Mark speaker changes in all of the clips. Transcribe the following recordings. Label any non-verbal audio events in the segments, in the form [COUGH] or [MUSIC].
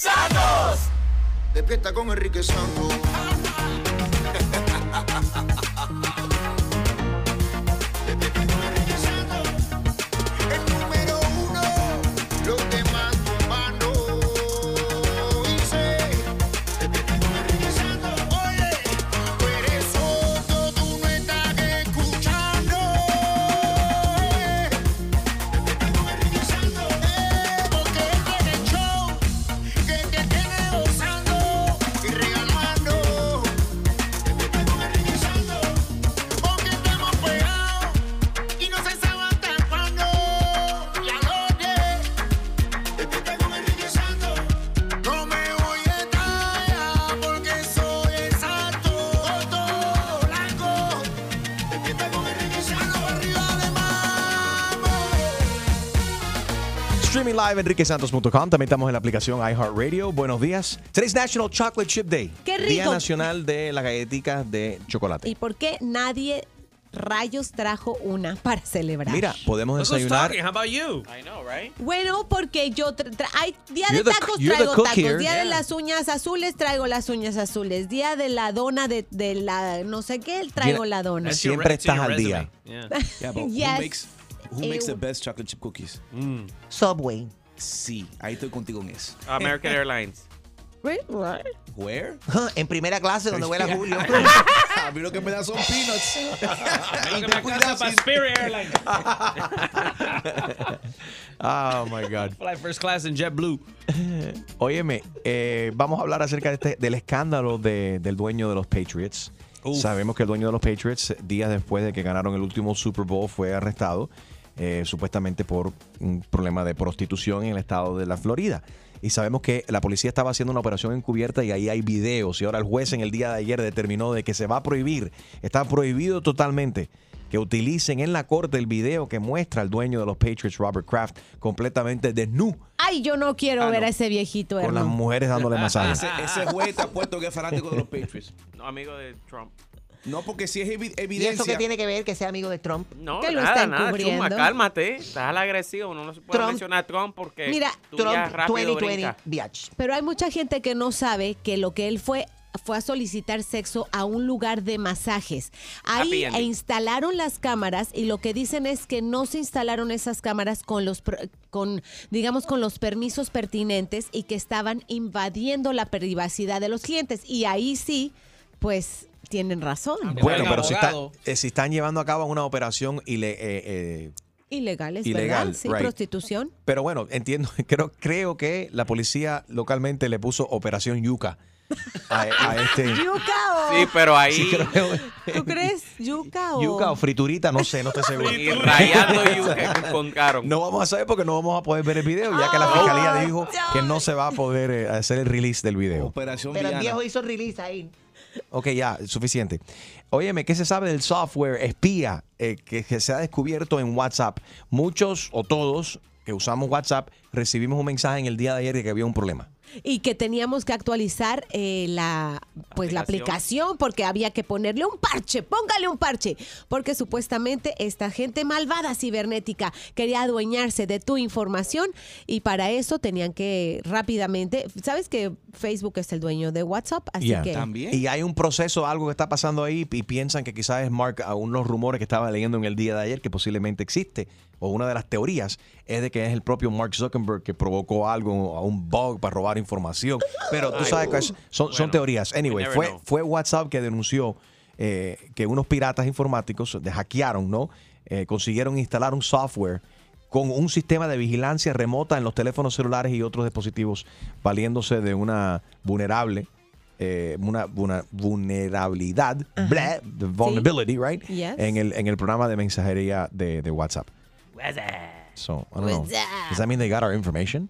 Speaker 1: Santos. Despierta con Enrique Santos. [LAUGHS]
Speaker 2: enriquesantos.com. También estamos en la aplicación iHeartRadio. Buenos días. Today's National Chocolate Chip Day.
Speaker 3: ¡Qué rico!
Speaker 2: Día Nacional de las galletitas de chocolate.
Speaker 3: ¿Y por qué nadie rayos trajo una para celebrar?
Speaker 2: Mira, podemos desayunar.
Speaker 4: How about you?
Speaker 5: I know, right?
Speaker 3: Bueno, porque yo tra- tra- hay día de
Speaker 2: You're the-
Speaker 3: tacos traigo tacos,
Speaker 2: here.
Speaker 3: día de
Speaker 2: Yeah.
Speaker 3: las uñas azules traigo las uñas azules, día de la dona de, de la no sé qué traigo la dona.
Speaker 2: Siempre estás al día.
Speaker 4: Yeah. [LAUGHS]
Speaker 6: Yeah, but
Speaker 3: Yes.
Speaker 6: who makes who makes the best chocolate chip cookies?
Speaker 7: Subway.
Speaker 6: Sí, ahí estoy contigo en eso.
Speaker 5: American Airlines.
Speaker 6: Where? [LAUGHS]
Speaker 7: En primera clase donde vuela [LAUGHS] Julio.
Speaker 6: A mí lo que me da son peanuts.
Speaker 4: Lo que me para Spirit Airlines. [LAUGHS]
Speaker 2: Oh my God.
Speaker 4: Fly first class in JetBlue.
Speaker 2: Óyeme, eh, vamos a hablar acerca de este- del escándalo de- del dueño de los Patriots. Sabemos que el dueño de los Patriots, días después de que ganaron el último Super Bowl, fue arrestado eh, supuestamente por un problema de prostitución en el estado de la Florida. Y sabemos que la policía estaba haciendo una operación encubierta y ahí hay videos. Y ahora el juez en el día de ayer determinó de que se va a prohibir, está prohibido totalmente que utilicen en la corte el video que muestra al dueño de los Patriots, Robert Kraft, completamente desnudo
Speaker 3: Ay, yo no quiero
Speaker 6: Ah,
Speaker 3: ver
Speaker 6: no.
Speaker 3: a ese viejito
Speaker 2: con las mujeres dándole masaje.
Speaker 6: Ese, ese juez ha puesto que es fanático de los Patriots. [LAUGHS]
Speaker 5: No, amigo de Trump.
Speaker 6: No, porque si es evi-
Speaker 7: ¿Y eso
Speaker 6: evidencia.
Speaker 7: qué tiene que ver que sea amigo de Trump?
Speaker 5: No,
Speaker 3: Que lo
Speaker 5: nada,
Speaker 3: está
Speaker 5: nada. Chuma, cálmate. Estás al agresivo. Uno no se puede
Speaker 7: Trump-
Speaker 5: mencionar a Trump porque
Speaker 3: Mira,
Speaker 5: tú ya
Speaker 7: Trump
Speaker 5: rápido
Speaker 7: 2020
Speaker 5: brincas.
Speaker 7: biatch.
Speaker 3: Pero hay mucha gente que no sabe que lo que él fue fue a solicitar sexo a un lugar de masajes. Ahí e instalaron las cámaras y lo que dicen es que no se instalaron esas cámaras con los pro- con digamos con los permisos pertinentes y que estaban invadiendo la privacidad de los clientes y ahí sí pues tienen razón.
Speaker 2: Bueno, pero si, está- eh, si están llevando a cabo una operación ile- eh, eh,
Speaker 3: Ilegal, es
Speaker 2: Ilegal,
Speaker 3: verdad, sí,
Speaker 2: right.
Speaker 3: prostitución.
Speaker 2: pero bueno, entiendo, [LAUGHS] creo, creo que la policía localmente le puso Operación Yuca a, a este. [LAUGHS]
Speaker 3: Yuca o
Speaker 5: Sí, pero ahí.
Speaker 2: Sí, creo-
Speaker 3: ¿Tú crees yuca o
Speaker 2: Yuca o friturita, no sé, no estoy seguro.
Speaker 5: y rayando yuca [LAUGHS] con caro.
Speaker 2: No vamos a saber porque no vamos a poder ver el video, ya que la fiscalía dijo que no se va a poder hacer el release del video.
Speaker 6: Operación
Speaker 7: Pero el viejo hizo release ahí.
Speaker 2: Ok, ya, suficiente. Óyeme, ¿qué se sabe del software espía eh, que, que se ha descubierto en WhatsApp? Muchos o todos que usamos WhatsApp recibimos un mensaje en el día de ayer de que había un problema.
Speaker 3: y que teníamos que actualizar eh, la pues la
Speaker 5: Aplicación.
Speaker 3: aplicación porque había que ponerle un parche, póngale un parche, porque supuestamente esta gente malvada cibernética quería adueñarse de tu información y para eso tenían que rápidamente, sabes que Facebook es el dueño de WhatsApp, así
Speaker 2: Yeah.
Speaker 3: que
Speaker 6: También.
Speaker 2: Y hay un proceso, algo que está pasando ahí y piensan que quizás es Mark, a unos rumores que estaba leyendo en el día de ayer que posiblemente existe, o una de las teorías es de que es el propio Mark Zuckerberg que provocó algo, a un bug para robar información. Pero tú sabes que es- son, son
Speaker 5: bueno,
Speaker 2: teorías. Anyway, fue,
Speaker 5: know.
Speaker 2: fue WhatsApp que denunció eh, que unos piratas informáticos de hackearon, ¿no? Eh, consiguieron instalar un software con un sistema de vigilancia remota en los teléfonos celulares y otros dispositivos, valiéndose de una vulnerable, eh, una, una vulnerabilidad, the vulnerability, right?
Speaker 3: Yes.
Speaker 2: En el, en el programa de mensajería de, de WhatsApp. So, I don't know. Does that mean they got our information?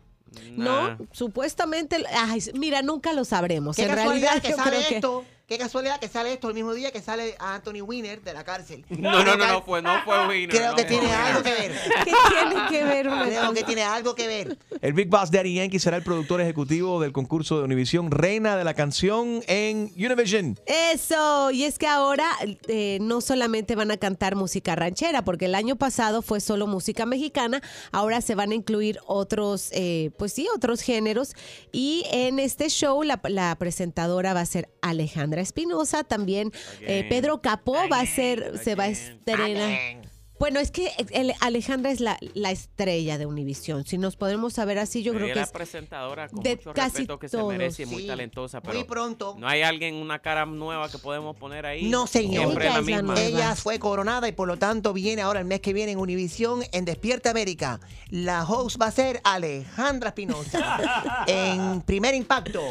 Speaker 3: no, supuestamente, ay, mira, nunca lo sabremos.
Speaker 7: Qué
Speaker 3: en realidad
Speaker 7: que
Speaker 3: yo
Speaker 7: sabe
Speaker 3: creo que
Speaker 7: esto. Qué casualidad que sale esto el mismo día que sale a Anthony Weiner de la cárcel.
Speaker 5: No, no, no, no fue, no fue Winner.
Speaker 7: Creo
Speaker 5: no
Speaker 7: que tiene
Speaker 5: Winner.
Speaker 7: algo que ver. [LAUGHS]
Speaker 3: ¿Qué tiene que ver
Speaker 7: Creo que tiene algo que ver.
Speaker 2: El Big Boss Daddy Yankee será el productor ejecutivo del concurso de Univision Reina de la Canción en Univision.
Speaker 3: Eso, y es que ahora eh, no solamente van a cantar música ranchera, porque el año pasado fue solo música mexicana, ahora se van a incluir otros, eh, pues sí, otros géneros. Y en este show la, la presentadora va a ser Alejandra Espinosa, también eh, Pedro Capó va a ser, se va a estrenar. Bueno, es que el- Alejandra es la, la estrella de Univisión. Si nos podemos saber así, yo
Speaker 5: Pero
Speaker 3: creo que
Speaker 5: es
Speaker 3: es
Speaker 5: la presentadora con
Speaker 3: de
Speaker 5: mucho
Speaker 3: casi
Speaker 5: respeto que se merece y muy
Speaker 7: Sí,
Speaker 5: talentosa, pero
Speaker 7: Muy pronto.
Speaker 5: no hay alguien, una cara nueva que podemos poner ahí.
Speaker 7: No, señor.
Speaker 5: Siempre la
Speaker 3: Ella la
Speaker 5: misma.
Speaker 7: fue coronada y por lo tanto viene ahora el mes que viene en Univisión en Despierta América. La host va a ser Alejandra Espinosa. [LAUGHS] en Primer Impacto,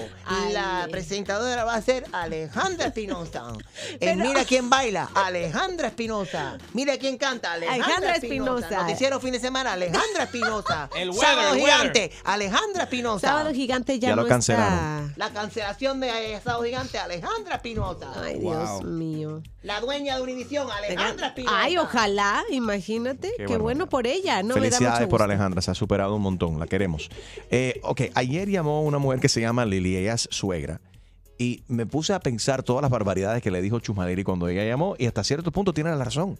Speaker 7: la presentadora va a ser Alejandra Espinosa. [LAUGHS] En
Speaker 3: Pero-
Speaker 7: Mira quién baila, Alejandra Espinosa. Mira quién canta, Alejandra,
Speaker 3: Alejandra
Speaker 7: Espinosa.
Speaker 3: Espinosa.
Speaker 7: Noticiero fin de semana, Alejandra Espinosa. [LAUGHS]
Speaker 4: El weather,
Speaker 7: Sábado
Speaker 4: el weather.
Speaker 7: gigante, Alejandra Espinosa.
Speaker 3: Sábado Gigante ya,
Speaker 2: Ya lo
Speaker 3: no
Speaker 2: cancelaron.
Speaker 3: está.
Speaker 7: La cancelación de eh, Sábado Gigante, Alejandra Espinosa.
Speaker 3: Ay, Dios mío.
Speaker 7: La dueña de Univisión, Alejandra Espinosa.
Speaker 3: Ay, ojalá, imagínate.
Speaker 2: Qué
Speaker 3: Qué,
Speaker 2: bueno.
Speaker 3: bueno por ella. No me da
Speaker 2: Felicidades
Speaker 3: mucho
Speaker 2: por. Alejandra, se ha superado un montón, la queremos. Eh, ok, ayer llamó una mujer que se llama Lili, ella es suegra. Y me puse a pensar todas las barbaridades que le dijo Chusmaleri cuando ella llamó y hasta cierto punto tiene la razón.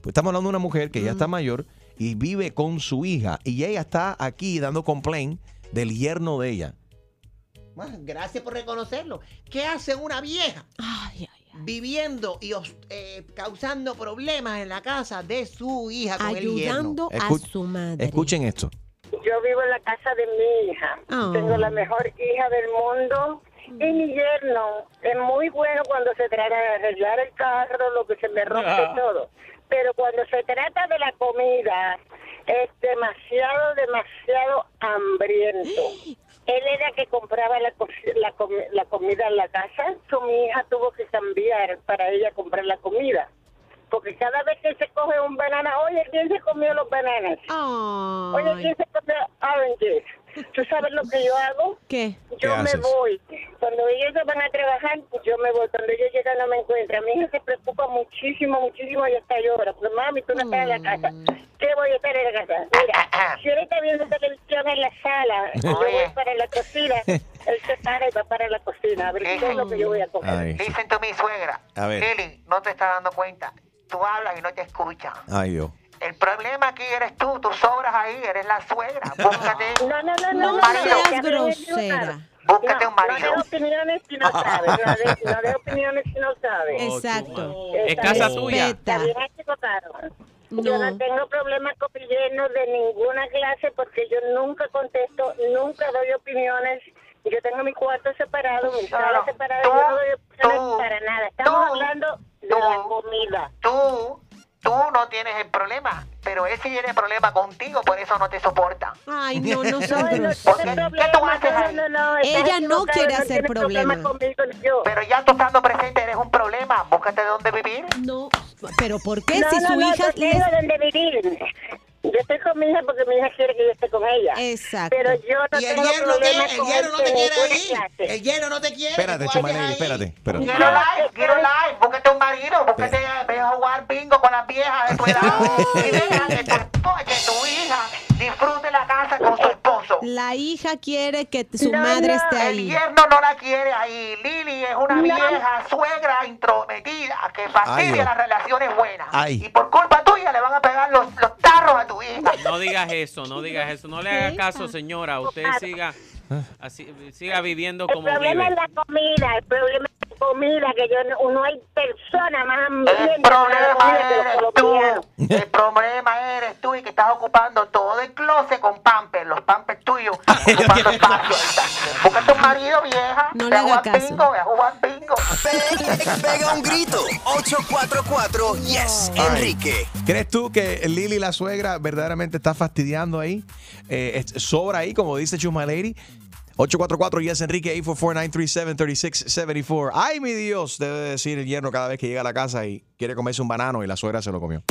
Speaker 2: Pues estamos hablando de una mujer que ya está mayor y vive con su hija y ella está aquí dando complaint del yerno de ella.
Speaker 7: Gracias por reconocerlo. ¿Qué hace una vieja
Speaker 3: Ay, ay, ay.
Speaker 7: viviendo y eh, causando problemas en la casa de su hija con el yerno?
Speaker 3: Ayudando
Speaker 2: Escu-
Speaker 3: a su madre.
Speaker 2: Escuchen esto.
Speaker 8: Yo vivo en la casa de mi hija.
Speaker 3: Oh.
Speaker 8: Tengo la mejor hija del mundo. Y mi yerno es muy bueno cuando se trata de arreglar el carro, lo que se me rompe
Speaker 4: Ah.
Speaker 8: todo. Pero cuando se trata de la comida, es demasiado, demasiado hambriento. [GASPS] Él era que compraba la, la, la comida en la casa. Mi hija tuvo que cambiar para ella comprar la comida. Porque cada vez que se coge un banana, oye, ¿quién se comió los bananas? Oye, ¿quién se comió oranges? ¿Tú sabes lo que yo hago?
Speaker 3: ¿Qué?
Speaker 8: Yo me
Speaker 2: haces?
Speaker 8: voy. Cuando ellos van a trabajar, pues yo me voy. Cuando ellos llegan no me encuentran. Mi hija se preocupa muchísimo, muchísimo y hasta llora. Porque mami, tú no estás en la casa. ¿Qué voy a estar en la casa? Mira, si él está viendo televisión en la sala, yo voy para la cocina, él se para y va para la cocina. A ver qué es lo que yo voy a comer.
Speaker 7: Dicen tú mi suegra.
Speaker 2: A ver.
Speaker 7: Lili, no te estás dando cuenta. Tú hablas y no te escuchan.
Speaker 2: ay Dios.
Speaker 7: El problema aquí eres tú. Tú sobras ahí. Eres la suegra. [LAUGHS] Búscate.
Speaker 8: No, no, no, no,
Speaker 3: No
Speaker 8: no,
Speaker 7: marido.
Speaker 8: no,
Speaker 3: seas grosera.
Speaker 7: Búscate
Speaker 8: no,
Speaker 7: un marido.
Speaker 8: No de opiniones si no sabes. No de, no de opiniones si no sabes.
Speaker 3: Exacto.
Speaker 5: Es casa tuya.
Speaker 8: Cortaron. Yo
Speaker 3: No.
Speaker 8: no tengo problemas con de ninguna clase porque yo nunca contesto, nunca doy opiniones. Yo tengo mi cuarto separado, mi sala separada, yo no doy opiniones
Speaker 7: tú,
Speaker 8: para nada. Estamos
Speaker 7: tú,
Speaker 8: hablando de
Speaker 7: tú.
Speaker 8: la comida.
Speaker 7: Tú, tú no tienes el problema. Pero él sí tiene problema contigo. Por eso no te soporta.
Speaker 3: Ay, no, no [LAUGHS]
Speaker 8: No, no.
Speaker 7: ¿Por qué? ¿Qué tú haces
Speaker 8: no,
Speaker 7: ahí?
Speaker 8: no, no, estás
Speaker 3: Ella no quiere hacer problema.
Speaker 8: conmigo.
Speaker 7: Pero ya tú estando presente eres un problema. Búscate dónde vivir.
Speaker 3: No, pero ¿por qué?
Speaker 8: No,
Speaker 3: si
Speaker 8: no,
Speaker 3: su
Speaker 8: no,
Speaker 3: hija
Speaker 8: tengo
Speaker 3: les-
Speaker 8: donde vivir. Yo estoy con mi hija porque mi hija quiere que yo esté con ella.
Speaker 3: Exacto.
Speaker 8: Pero yo no
Speaker 7: y el
Speaker 8: tengo
Speaker 7: ¿qué?
Speaker 8: problemas
Speaker 7: El yerno no
Speaker 8: él
Speaker 7: te quiere ahí. El yerno no te quiere.
Speaker 2: Espérate,
Speaker 7: ahí.
Speaker 2: espérate, espérate.
Speaker 7: Quiero like, quiero like. Búscate un marido. Búscate, ve a jugar bingo con las viejas de tu edad. y deja que tu, que tu hija disfrute la casa con su esposo.
Speaker 3: La hija quiere que su
Speaker 8: No,
Speaker 3: madre
Speaker 8: no,
Speaker 3: esté
Speaker 7: El
Speaker 3: ahí.
Speaker 7: yerno no la quiere ahí. Lili es una
Speaker 8: No.
Speaker 7: vieja suegra intrometida que fastidia las relaciones buenas.
Speaker 2: Ay.
Speaker 7: Y por culpa tuya le van a pegar los, los tarros a tu hija.
Speaker 5: No digas eso, no digas eso. No le haga caso, señora. Usted siga, así, siga viviendo
Speaker 8: El
Speaker 5: como
Speaker 8: problema
Speaker 5: vive.
Speaker 8: es la comida, el problema es comida, que yo no, no hay persona más
Speaker 7: El
Speaker 8: hambrienta
Speaker 7: problema eres tú. El problema eres tú y que estás ocupando todo el closet con pampers, los pampers tuyos, [LAUGHS] ocupando espacio. Búscate un marido vieja.
Speaker 3: No
Speaker 7: ve
Speaker 3: le
Speaker 7: a
Speaker 3: caso.
Speaker 7: bingo, ve a jugar bingo.
Speaker 9: Pe- Pega un grito. 844 Yes, Enrique.
Speaker 2: ¿Crees tú que Lili, la suegra, verdaderamente está fastidiando ahí? Eh, sobra ahí, como dice Chuma Lady. 844 Yes Enrique 844-937-3674. Ay, mi Dios, debe decir el yerno cada vez que llega a la casa y quiere comerse un banano y la suegra se lo comió.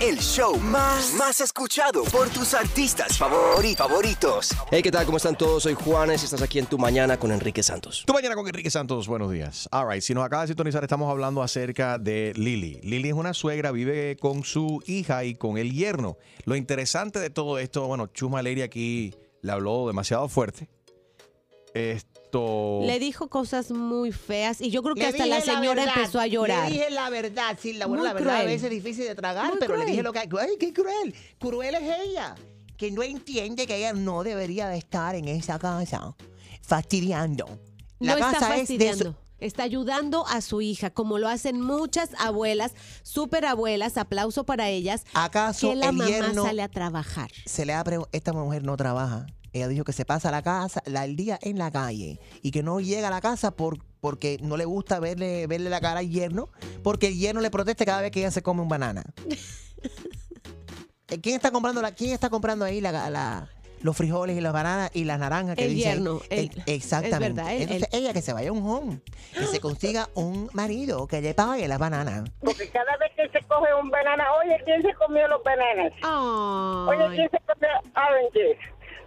Speaker 9: el show más, más escuchado por tus artistas favori- favoritos.
Speaker 10: Hey, ¿qué tal? ¿Cómo están todos? Soy Juanes y estás aquí en Tu Mañana con Enrique Santos.
Speaker 2: Tu mañana con Enrique Santos, buenos días. All right, si nos acaba de sintonizar, estamos hablando acerca de Lili. Lili es una suegra, vive con su hija y con el yerno. Lo interesante de todo esto, bueno, Chuma Leiri aquí le habló demasiado fuerte. Esto.
Speaker 3: Le dijo cosas muy feas y yo creo que
Speaker 7: Le
Speaker 3: hasta la señora
Speaker 7: verdad,
Speaker 3: empezó a llorar.
Speaker 7: Le dije la verdad, sí, la,
Speaker 3: Muy
Speaker 7: la verdad a veces es difícil de tragar,
Speaker 3: Muy
Speaker 7: pero le dije lo que... ¡Ay, qué cruel! Cruel es ella, que no entiende que ella no debería de estar en esa casa fastidiando. La
Speaker 3: no está
Speaker 7: casa es de
Speaker 3: fastidiando.
Speaker 7: su...
Speaker 3: Está ayudando a su hija, como lo hacen muchas abuelas, super abuelas, aplauso para ellas,
Speaker 7: ¿Acaso
Speaker 3: que la
Speaker 7: el
Speaker 3: mamá
Speaker 7: yerno
Speaker 3: sale a trabajar.
Speaker 7: se le ha pregu- esta mujer no trabaja. Ella dijo que se pasa la casa, la, el día en la calle y que no llega a la casa por, porque no le gusta verle, verle la cara al yerno, porque el yerno le protesta cada vez que ella se come un banana. [LAUGHS] Eh, ¿Quién está comprando la, quién está comprando ahí la, la- los frijoles y las bananas y las naranjas que
Speaker 3: El
Speaker 7: dice
Speaker 3: yerno, el-
Speaker 7: El- exactamente.
Speaker 3: es verdad, él-
Speaker 7: Entonces ella que se vaya a un home, que se consiga un marido que le pague las bananas.
Speaker 8: Porque cada vez que se coge un banana, oye, ¿quién se comió los bananas? Oye,
Speaker 3: Ay.
Speaker 8: ¿quién se comió oranges?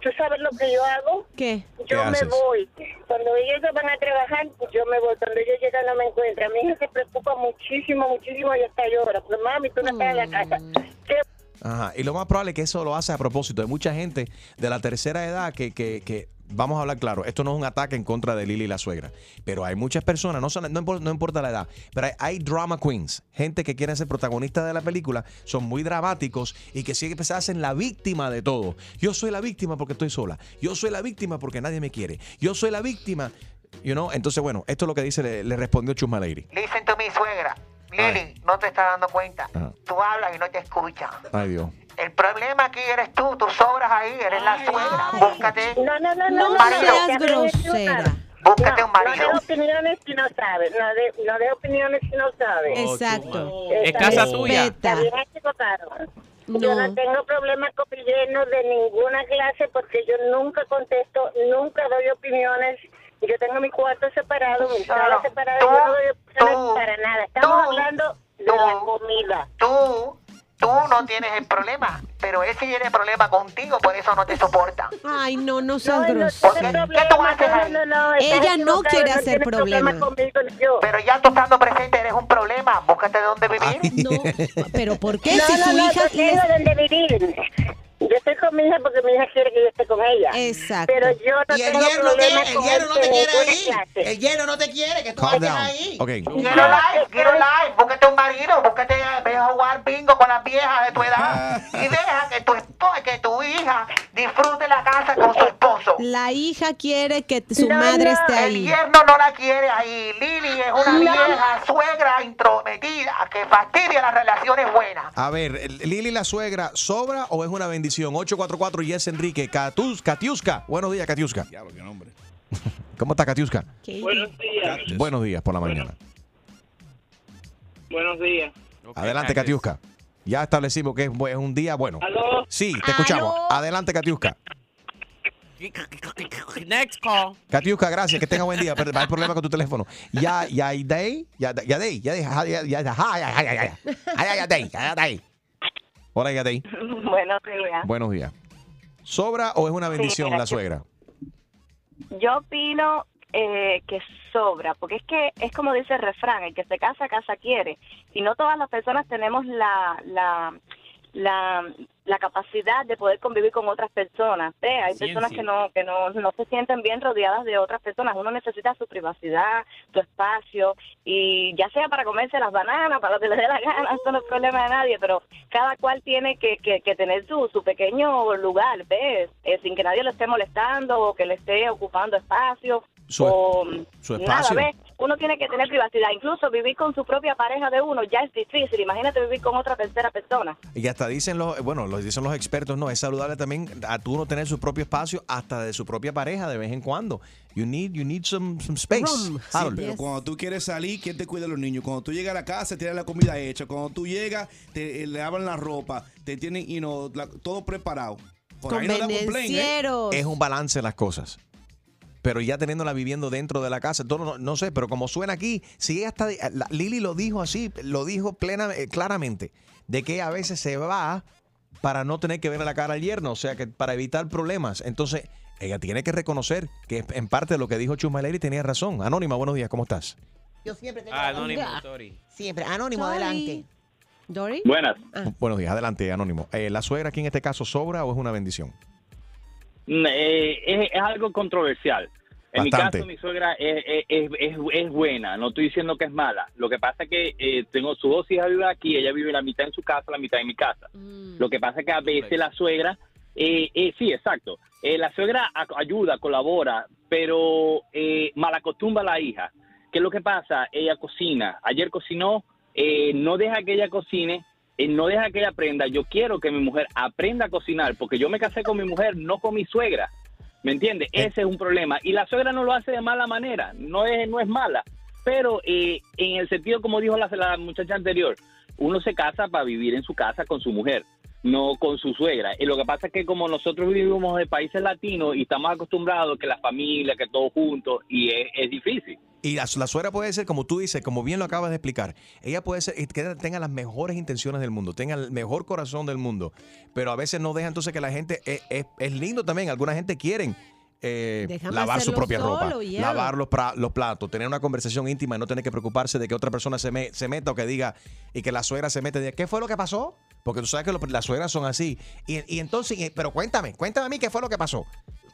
Speaker 8: ¿Tú sabes lo que yo hago?
Speaker 3: ¿Qué?
Speaker 8: Yo
Speaker 2: ¿Qué
Speaker 8: me
Speaker 2: haces?
Speaker 8: voy. Cuando ellos van a trabajar, pues yo me voy. Cuando ellos llegan no me encuentran. Mi hija se preocupa muchísimo, muchísimo y hasta llora. Pues mami, tú no estás en la casa. ¿Qué
Speaker 2: Ajá. Y lo más probable es que eso lo hace a propósito de mucha gente de la tercera edad que, que, que vamos a hablar claro, esto no es un ataque en contra de Lili y la suegra, pero hay muchas personas, no, son- no, impor- no importa la edad, pero hay, hay drama queens, gente que quiere ser protagonista de la película, son muy dramáticos y que siempre se hacen la víctima de todo. Yo soy la víctima porque estoy sola, yo soy la víctima porque nadie me quiere, yo soy la víctima, you know? entonces bueno, esto es lo que dice, le, le respondió Chusma Lady.
Speaker 7: Listen to mi suegra. Lili, no te estás dando cuenta.
Speaker 2: Ajá.
Speaker 7: Tú hablas y no te escuchan.
Speaker 2: Ay Dios.
Speaker 7: El problema aquí eres tú, tú sobras ahí, eres la suegra. Búscate,
Speaker 8: No, no, no,
Speaker 3: No
Speaker 8: no.
Speaker 7: marido.
Speaker 3: seas grosera.
Speaker 7: búscate
Speaker 8: no,
Speaker 7: un marido.
Speaker 8: No de opiniones si no sabes. No de, no de opiniones si no sabes.
Speaker 3: Exacto.
Speaker 5: Es casa tuya.
Speaker 3: Respeta.
Speaker 8: También hay que votar. Yo
Speaker 3: No.
Speaker 8: no tengo problemas con mi yerno de ninguna clase porque yo nunca contesto, nunca doy opiniones. Yo tengo mi cuarto separado, mi sala separada, yo no doy opiniones
Speaker 7: tú,
Speaker 8: para nada. Estamos
Speaker 7: tú,
Speaker 8: hablando de
Speaker 7: tú.
Speaker 8: la comida.
Speaker 7: Tú, tú no tienes el problema, pero él sí tiene problema contigo, por eso no te soporta.
Speaker 3: Ay, no, no seas
Speaker 8: No, no tiene
Speaker 3: grosera.
Speaker 8: problema,
Speaker 7: ¿Qué tú haces
Speaker 8: no,
Speaker 7: ahí?
Speaker 8: no, no,
Speaker 3: Ella no quiere hacer problema.
Speaker 8: conmigo.
Speaker 7: Pero ya tú estando presente eres un problema. Búscate dónde vivir.
Speaker 3: No, pero ¿por qué?
Speaker 8: No,
Speaker 3: si
Speaker 8: no,
Speaker 3: su
Speaker 8: no,
Speaker 3: hija les-
Speaker 8: donde vivir. Yo estoy con mi hija porque mi hija quiere que yo esté con ella.
Speaker 3: Exacto.
Speaker 8: Pero yo no
Speaker 7: Y el
Speaker 8: tengo
Speaker 7: yerno, El
Speaker 8: con
Speaker 7: yerno no te quiere ahí. El yerno no te quiere, que tú estés ahí.
Speaker 2: Ok.
Speaker 7: Quiero like, quiero like. Búscate un marido, búscate, ve a jugar bingo con las viejas de tu edad. [LAUGHS] Y deja que tu, espo- que tu hija disfrute la casa con su esposo.
Speaker 3: La hija quiere que su
Speaker 8: No,
Speaker 3: madre
Speaker 8: no,
Speaker 3: esté
Speaker 7: El
Speaker 3: ahí.
Speaker 7: yerno no la quiere ahí. Lili es una
Speaker 8: No.
Speaker 7: vieja suegra intrometida que fastidia las relaciones buenas.
Speaker 2: A ver, Lili la suegra, ¿sobra o es una bendición? 844 Yes Enrique, Katiuska. Buenos días, Katiuska.
Speaker 6: Diablo, qué nombre.
Speaker 2: ¿Cómo está Katiuska?
Speaker 3: ¿Qué?
Speaker 11: días.
Speaker 2: Buenos días por la mañana.
Speaker 11: Buenos días.
Speaker 2: Adelante. Katiuska. Ya establecimos que es un día bueno.
Speaker 11: ¿Aló?
Speaker 2: Sí, te escuchamos.
Speaker 3: ¿Aló?
Speaker 2: Adelante, Katiuska.
Speaker 5: Next call.
Speaker 2: Katiuska, gracias, que tenga buen día. Pero hay problema con tu teléfono. Ya, ya, day, ya, ya, day, ya, day, ya, ya, ya, ya, ya, ya, ya, ya, ya, ya, day, ya, day. Hola, ya, day. [LAUGHS]
Speaker 8: Buenos días.
Speaker 2: Buenos días. ¿Sobra o es una bendición la suegra?
Speaker 8: Yo opino eh, que sobra, porque es que es como dice el refrán, el que se casa, casa quiere. Y no todas las personas tenemos la, la, la, la capacidad de poder convivir con otras personas. ¿eh? Hay
Speaker 5: Ciencia.
Speaker 8: personas que no que no, no se sienten bien rodeadas de otras personas. Uno necesita su privacidad, su espacio, y ya sea para comerse las bananas, para lo que le dé la gana, eso no es problema de nadie, pero cada cual tiene que, que, que tener su, su pequeño lugar, ¿ves? Eh, sin que nadie lo esté molestando o que le esté ocupando espacio.
Speaker 2: Su-
Speaker 8: o
Speaker 2: su
Speaker 8: nada,
Speaker 2: espacio.
Speaker 8: ¿ves? Uno tiene que tener privacidad. Incluso vivir con su propia pareja de uno ya es difícil. Imagínate vivir con otra tercera persona.
Speaker 2: Y hasta dicen los, bueno, lo dicen los expertos, no, es saludable también a tú no tener su propio espacio hasta de su propia pareja de vez en cuando. You need, you need some, some space.
Speaker 6: Sí,
Speaker 2: Harold.
Speaker 6: pero
Speaker 3: Yes.
Speaker 6: cuando tú quieres salir, ¿quién te cuida a los niños? Cuando tú llegas a la casa, tienes la comida hecha. Cuando tú llegas, te eh, le lavan la ropa, te tienen you know, la- todo preparado. Por ahí no da complaint, ¿eh?
Speaker 2: Es un balance de las cosas. Pero ya teniéndola viviendo dentro de la casa, todo no, no sé, pero como suena aquí, si ella está, la- Lili lo dijo así, lo dijo plena, eh, claramente, de que a veces se va para no tener que ver a la cara al yerno, o sea, que para evitar problemas. Entonces, ella tiene que reconocer que en parte de lo que dijo Chuma Lady tenía razón. Anónima, buenos días, ¿cómo estás?
Speaker 7: Yo siempre tengo
Speaker 5: Ah. Anónimo, sorry.
Speaker 7: Siempre, anónimo,
Speaker 3: Sorry.
Speaker 7: adelante.
Speaker 3: ¿Dory?
Speaker 11: Buenas.
Speaker 2: Buenos días, adelante, Anónimo. Eh, ¿La suegra aquí en este caso sobra o es una bendición?
Speaker 11: Mm, eh, es, es algo controversial. En
Speaker 2: Bastante.
Speaker 11: mi caso, mi suegra es, es, es, es- es buena, no estoy diciendo que es mala. Lo que pasa es que eh, tengo sus dos hijas viven aquí, ella vive la mitad en su casa, la mitad en mi casa. Lo que pasa es que a veces la suegra, eh, eh, sí, exacto, Eh, la suegra ayuda, colabora, pero eh, malacostumbra a la hija. ¿Qué es lo que pasa? Ella cocina, ayer cocinó, eh, no deja que ella cocine, eh, no deja que ella aprenda. Yo quiero que mi mujer aprenda a cocinar, porque yo me casé con mi mujer, no con mi suegra. ¿Me entiendes? Ese es un problema. Y la suegra no lo hace de mala manera, no es, no es mala. Pero eh, en el sentido, como dijo la, la muchacha anterior, uno se casa para vivir en su casa con su mujer, no con su suegra. Y lo que pasa es que como nosotros vivimos en países latinos y estamos acostumbrados que la familia, que todos juntos, y es, es difícil.
Speaker 2: Y la, la suegra puede ser, como tú dices, como bien lo acabas de explicar, ella puede ser que tenga las mejores intenciones del mundo, tenga el mejor corazón del mundo, pero a veces no deja entonces que la gente, es, es- es lindo también, alguna gente quieren eh, lavar su propia ropa, lavar los, pra- los platos, tener una conversación íntima y no tener que preocuparse de que otra persona se, me- se meta o que diga, y que la suegra se mete, de, ¿qué fue lo que pasó? Porque tú sabes que lo- las suegras son así. Y, y entonces, y- pero cuéntame, cuéntame a mí qué fue lo que pasó.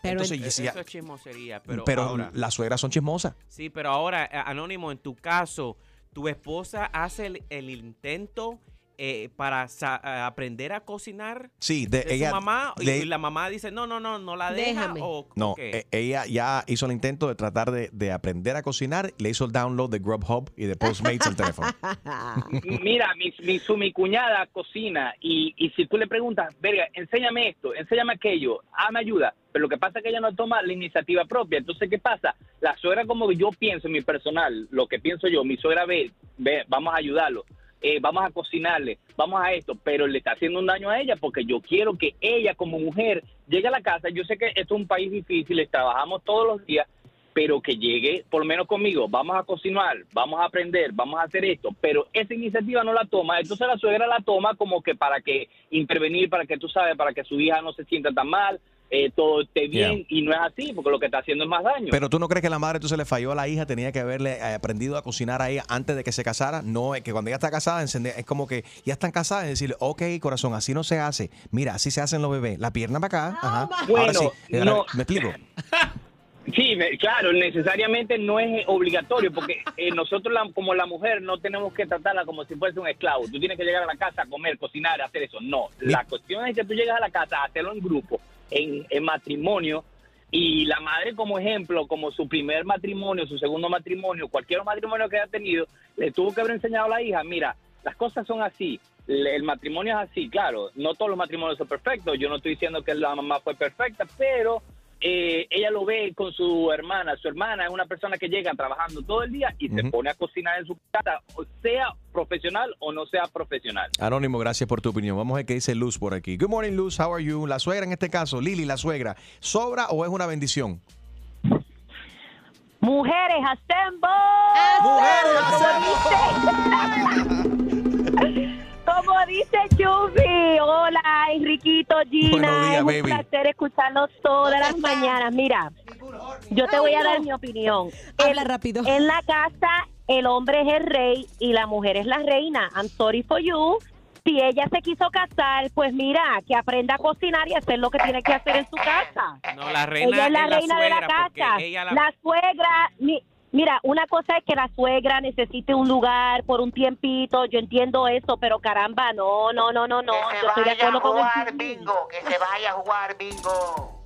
Speaker 2: entonces, y si-
Speaker 5: Eso es chismosería, pero,
Speaker 2: pero
Speaker 5: ahora-
Speaker 2: las suegras son chismosas.
Speaker 5: Sí, pero ahora, Anónimo, en tu caso, tu esposa hace el, el intento eh, para a- aprender a cocinar
Speaker 2: Sí, de,
Speaker 5: de
Speaker 2: ella.
Speaker 5: su mamá y, la mamá dice, no, no, no, no la deja.
Speaker 3: Déjame.
Speaker 5: O,
Speaker 2: No, e- ella ya hizo el intento de tratar de, de aprender a cocinar, le hizo el download de Grubhub y de Postmates al teléfono. [LAUGHS]
Speaker 11: Mira, mi, mi, su, mi cuñada cocina y, y si tú le preguntas, verga, enséñame esto, enséñame aquello, ah, me ayuda. Pero lo que pasa es que ella no toma la iniciativa propia. Entonces, ¿qué pasa? La suegra, como yo pienso, en mi personal, lo que pienso yo, mi suegra ve, ve vamos a ayudarlo, eh, vamos a cocinarle, vamos a esto, pero le está haciendo un daño a ella porque yo quiero que ella como mujer llegue a la casa. Yo sé que esto es un país difícil, trabajamos todos los días, pero que llegue por lo menos conmigo, vamos a cocinar, vamos a aprender, vamos a hacer esto, pero esa iniciativa no la toma, entonces la suegra la toma como que para que intervenir, para que tú sabes, para que su hija no se sienta tan mal, eh, todo esté bien,
Speaker 2: Yeah.
Speaker 11: y no es así, porque lo que está haciendo es más daño.
Speaker 2: Pero tú no crees que la madre entonces le falló a la hija, tenía que haberle eh, aprendido a cocinar a ella antes de que se casara. No, es que cuando ella está casada, encender- es como que ya están casadas y decirle, ok, corazón, así no se hace. Mira, así se hacen los bebés. La pierna para acá. Ajá. Ahora sí. Ahora,
Speaker 11: no.
Speaker 2: ¿Me explico? [LAUGHS]
Speaker 11: Sí, me- claro, necesariamente no es obligatorio, porque eh, nosotros la- como la mujer no tenemos que tratarla como si fuese un esclavo. Tú tienes que llegar a la casa a comer, cocinar, hacer eso. No, la cuestión es que tú llegas a la casa a hacerlo en grupo, en, matrimonio, y la madre como ejemplo, como su primer matrimonio, su segundo matrimonio, cualquier matrimonio que haya tenido, le tuvo que haber enseñado a la hija, mira, las cosas son así. El matrimonio es así, claro, no todos los matrimonios son perfectos, yo no estoy diciendo que la mamá fue perfecta, pero eh, ella lo ve con su hermana. Su hermana es una persona que llega trabajando todo el día y se pone a cocinar en su casa, o sea profesional o no sea profesional.
Speaker 2: Anónimo, gracias por tu opinión. Vamos a ver qué dice Luz por aquí. Good morning, Luz. How are you? La suegra en este caso, Lili, la suegra, ¿sobra o es una bendición?
Speaker 12: Mujeres, assemble. [LAUGHS] Como dice Chubi, hola Enriquito, Gina,
Speaker 13: días,
Speaker 12: es un
Speaker 13: baby.
Speaker 12: placer escucharlos todas las mañanas. Mira, yo te voy a dar mi opinión.
Speaker 3: Habla rápido.
Speaker 12: En la casa el hombre es el rey y la mujer es la reina. I'm sorry for you. Si ella se quiso casar, pues mira, que aprenda a cocinar y hacer lo que tiene que hacer en su casa.
Speaker 5: No, la reina
Speaker 12: ella es la reina de la casa.
Speaker 5: ella la-
Speaker 12: La suegra, mira, una cosa es que la suegra necesite un lugar por un tiempito, yo entiendo eso, pero caramba, no, no, no, no, no, yo estoy de acuerdo con el
Speaker 7: bingo, que se vaya a jugar bingo.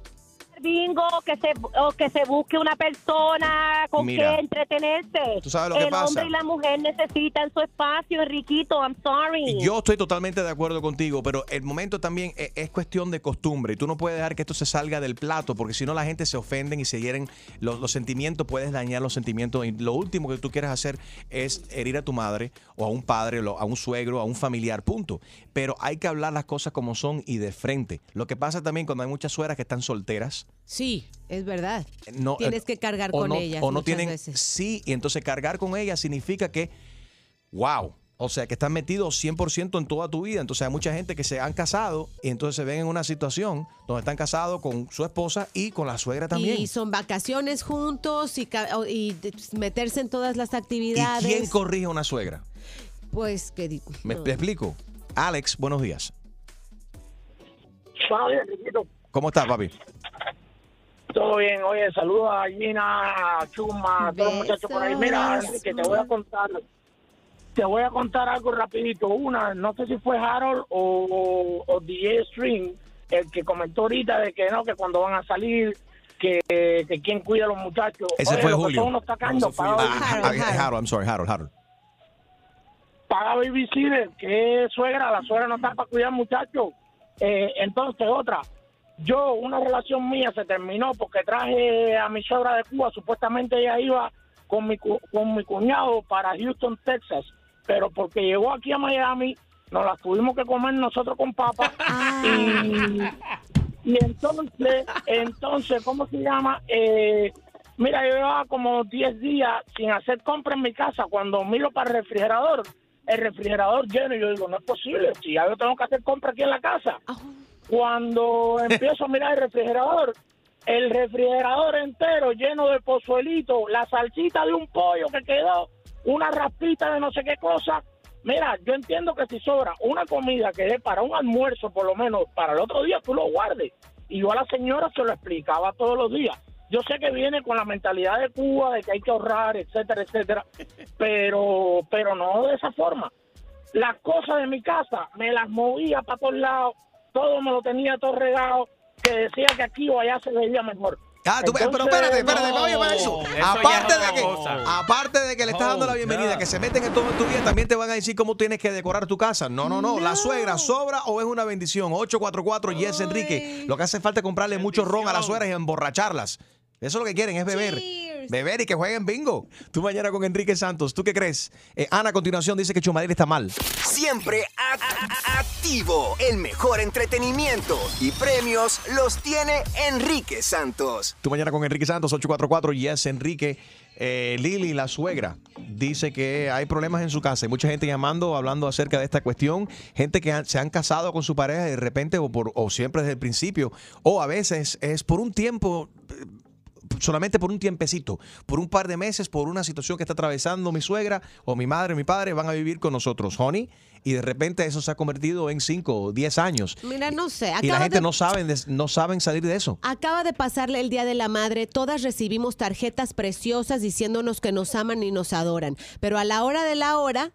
Speaker 12: Bingo, que se o que se busque una persona con
Speaker 2: Mira.
Speaker 12: que entretenerse.
Speaker 2: ¿Tú sabes lo que
Speaker 12: el
Speaker 2: pasa?
Speaker 12: hombre y la mujer necesitan su espacio, Enriquito, I'm sorry.
Speaker 2: Yo estoy totalmente de acuerdo contigo, pero el momento también e- es, cuestión de costumbre y tú no puedes dejar que esto se salga del plato porque si no la gente se ofenden y se hieren los, los sentimientos, puedes dañar los sentimientos y lo último que tú quieres hacer es herir a tu madre o a un padre, lo- a un suegro, a un familiar, punto. Pero hay que hablar las cosas como son y de frente. Lo que pasa también cuando hay muchas suegras que están solteras,
Speaker 3: Sí, es verdad.
Speaker 2: No,
Speaker 3: Tienes
Speaker 2: eh,
Speaker 3: que cargar con
Speaker 2: no-
Speaker 3: ellas
Speaker 2: O no tienen,
Speaker 3: veces.
Speaker 2: sí, y entonces cargar con ella significa que, wow, o sea, que están metidos 100% en toda tu vida. Entonces hay mucha gente que se han casado y entonces se ven en una situación donde están casados con su esposa y con la suegra también.
Speaker 3: Y son vacaciones juntos y, y de- meterse en todas las
Speaker 2: ¿Y
Speaker 3: actividades.
Speaker 2: quién corrige a una suegra?
Speaker 3: Pues que di-
Speaker 2: ¿Me
Speaker 3: no.
Speaker 2: explico? Alex, buenos días. ¿Cómo estás, papi?
Speaker 13: Todo bien, oye, saludos a Gina, a Chuma, a todos los muchachos por ahí. Mira. Enrique, te voy a contar, te voy a contar algo rapidito. Una, no sé si fue Harold o, o DJ String el que comentó ahorita de que no, que cuando van a salir, que, que quién cuida a los muchachos.
Speaker 2: Ese
Speaker 13: Oye,
Speaker 2: fue
Speaker 13: que
Speaker 2: Julio.
Speaker 13: unos tacaños,
Speaker 2: Ah, ah, Harold, I'm sorry, Harold, Harold.
Speaker 13: paga babysitter, que suegra, la suegra no está para cuidar muchachos. Eh, entonces, otra, yo, una relación mía se terminó porque traje a mi suegra de Cuba, supuestamente ella iba con mi, con mi cuñado para Houston, Texas, pero porque llegó aquí a Miami, nos las tuvimos que comer nosotros con papa [LAUGHS] y, y entonces, entonces, ¿cómo se llama? Eh, mira, yo llevaba como 10 días sin hacer compras en mi casa. Cuando miro para el refrigerador, el refrigerador lleno, y yo digo, no es posible, si ya yo tengo que hacer compras aquí en la casa. Cuando empiezo a mirar el refrigerador, el refrigerador entero lleno de pozuelito, la salsita de un pollo que quedó, una raspita de no sé qué cosa. Mira, yo entiendo que si sobra una comida que dé para un almuerzo, por lo menos para el otro día, tú lo guardes. Y yo a la señora se lo explicaba todos los días. Yo sé que viene con la mentalidad de Cuba, de que hay que ahorrar, etcétera, etcétera, pero, pero no de esa forma. Las cosas de mi casa me las movía para todos lados, todo me lo tenía todo regado, que decía que aquí o allá se veía mejor.
Speaker 2: Ah, tú- pero
Speaker 13: Entonces,
Speaker 2: espérate, espérate,
Speaker 13: no.
Speaker 2: oye, para eso.
Speaker 5: Eso
Speaker 2: Aparte de, que,
Speaker 5: cosa.
Speaker 2: aparte de que le estás dando la
Speaker 5: Oh,
Speaker 2: bienvenida,
Speaker 5: no.
Speaker 2: que se meten en todo en tu vida, también te van a decir cómo tienes que decorar tu casa. No, no, no. La suegra sobra o es una bendición. 844 Yes Enrique. Lo que hace falta es comprarle mucho ron a las suegras y emborracharlas. Eso es lo que quieren, es beber. Beber y que jueguen bingo. Tú mañana con Enrique Santos. ¿Tú qué crees? Eh, Ana a continuación dice que Chumadil está mal.
Speaker 9: Siempre a- a- activo. El mejor entretenimiento y premios los tiene Enrique Santos.
Speaker 2: Tú mañana con Enrique Santos, 844 Yes Enrique. Eh, Lili, la suegra, dice que hay problemas en su casa. Hay mucha gente llamando, hablando acerca de esta cuestión. Gente que han- se han casado con su pareja de repente o, por, o siempre desde el principio. O a veces es por un tiempo eh, solamente por un tiempecito, por un par de meses, por una situación que está atravesando mi suegra o mi madre o mi padre, van a vivir con nosotros, honey, y de repente eso se ha convertido en 5 o 10 años.
Speaker 3: Mira, no sé.
Speaker 2: Y la gente
Speaker 3: de-
Speaker 2: no saben, no saben salir de eso.
Speaker 3: Acaba de pasarle el Día de la Madre, todas recibimos tarjetas preciosas diciéndonos que nos aman y nos adoran, pero a la hora de la hora,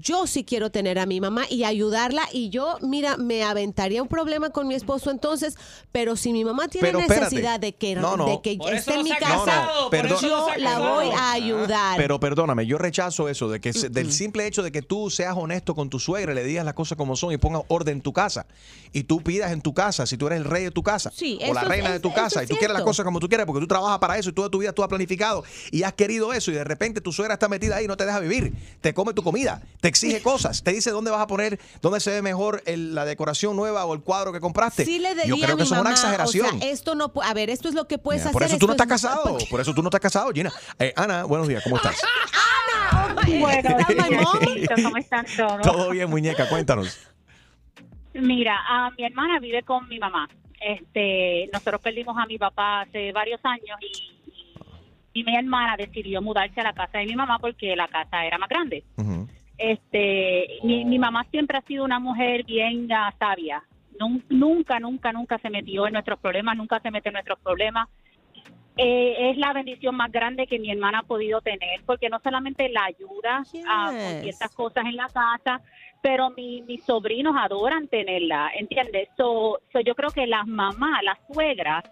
Speaker 3: yo sí quiero tener a mi mamá y ayudarla y yo, mira, me aventaría un problema con mi esposo entonces, pero si mi mamá tiene
Speaker 2: Pero espérate.
Speaker 3: necesidad de que,
Speaker 2: No, no.
Speaker 3: de que esté en mi casa, yo
Speaker 2: no ha
Speaker 3: la voy a ayudar.
Speaker 2: Pero perdóname, yo rechazo eso, de que se- del simple hecho de que tú seas honesto con tu suegra, le digas las cosas como son y pongas orden en tu casa. Y tú pidas en tu casa, si tú eres el rey de tu casa
Speaker 3: Sí,
Speaker 2: o la reina de tu casa, y tú quieres las cosas como tú quieres, porque tú trabajas para eso y toda tu vida tú has planificado y has querido eso, y de repente tu suegra está metida ahí y no te deja vivir, te come tu comida, te exige cosas, te dice dónde vas a poner, dónde se ve mejor el- la decoración nueva o el cuadro que compraste.
Speaker 3: Sí le
Speaker 2: yo creo
Speaker 3: a
Speaker 2: que
Speaker 3: mi
Speaker 2: eso es una exageración.
Speaker 3: O sea, esto no, a ver, esto es lo que puedes
Speaker 2: Mira,
Speaker 3: hacer.
Speaker 2: por eso tú no estás
Speaker 3: es-
Speaker 2: casado, por eso tú no estás casado, Gina. Eh, Ana, buenos días, ¿cómo estás?
Speaker 14: Bueno, muchachitos, ¿cómo están todos?
Speaker 2: Todo bien, muñeca, cuéntanos.
Speaker 14: Mira, a mi hermana vive con mi mamá. Este, nosotros perdimos a mi papá hace varios años y, y mi hermana decidió mudarse a la casa de mi mamá porque la casa era más grande. Este, mi, mi mamá siempre ha sido una mujer bien ah, sabia. Nun- Nunca, nunca, nunca se metió en nuestros problemas, nunca se mete en nuestros problemas. Eh, es la bendición más grande que mi hermana ha podido tener, porque no solamente la ayuda a con
Speaker 3: Yes.
Speaker 14: ciertas cosas en la casa, pero mi- mis sobrinos adoran tenerla, ¿entiendes? So, so yo creo que las mamás, las suegras,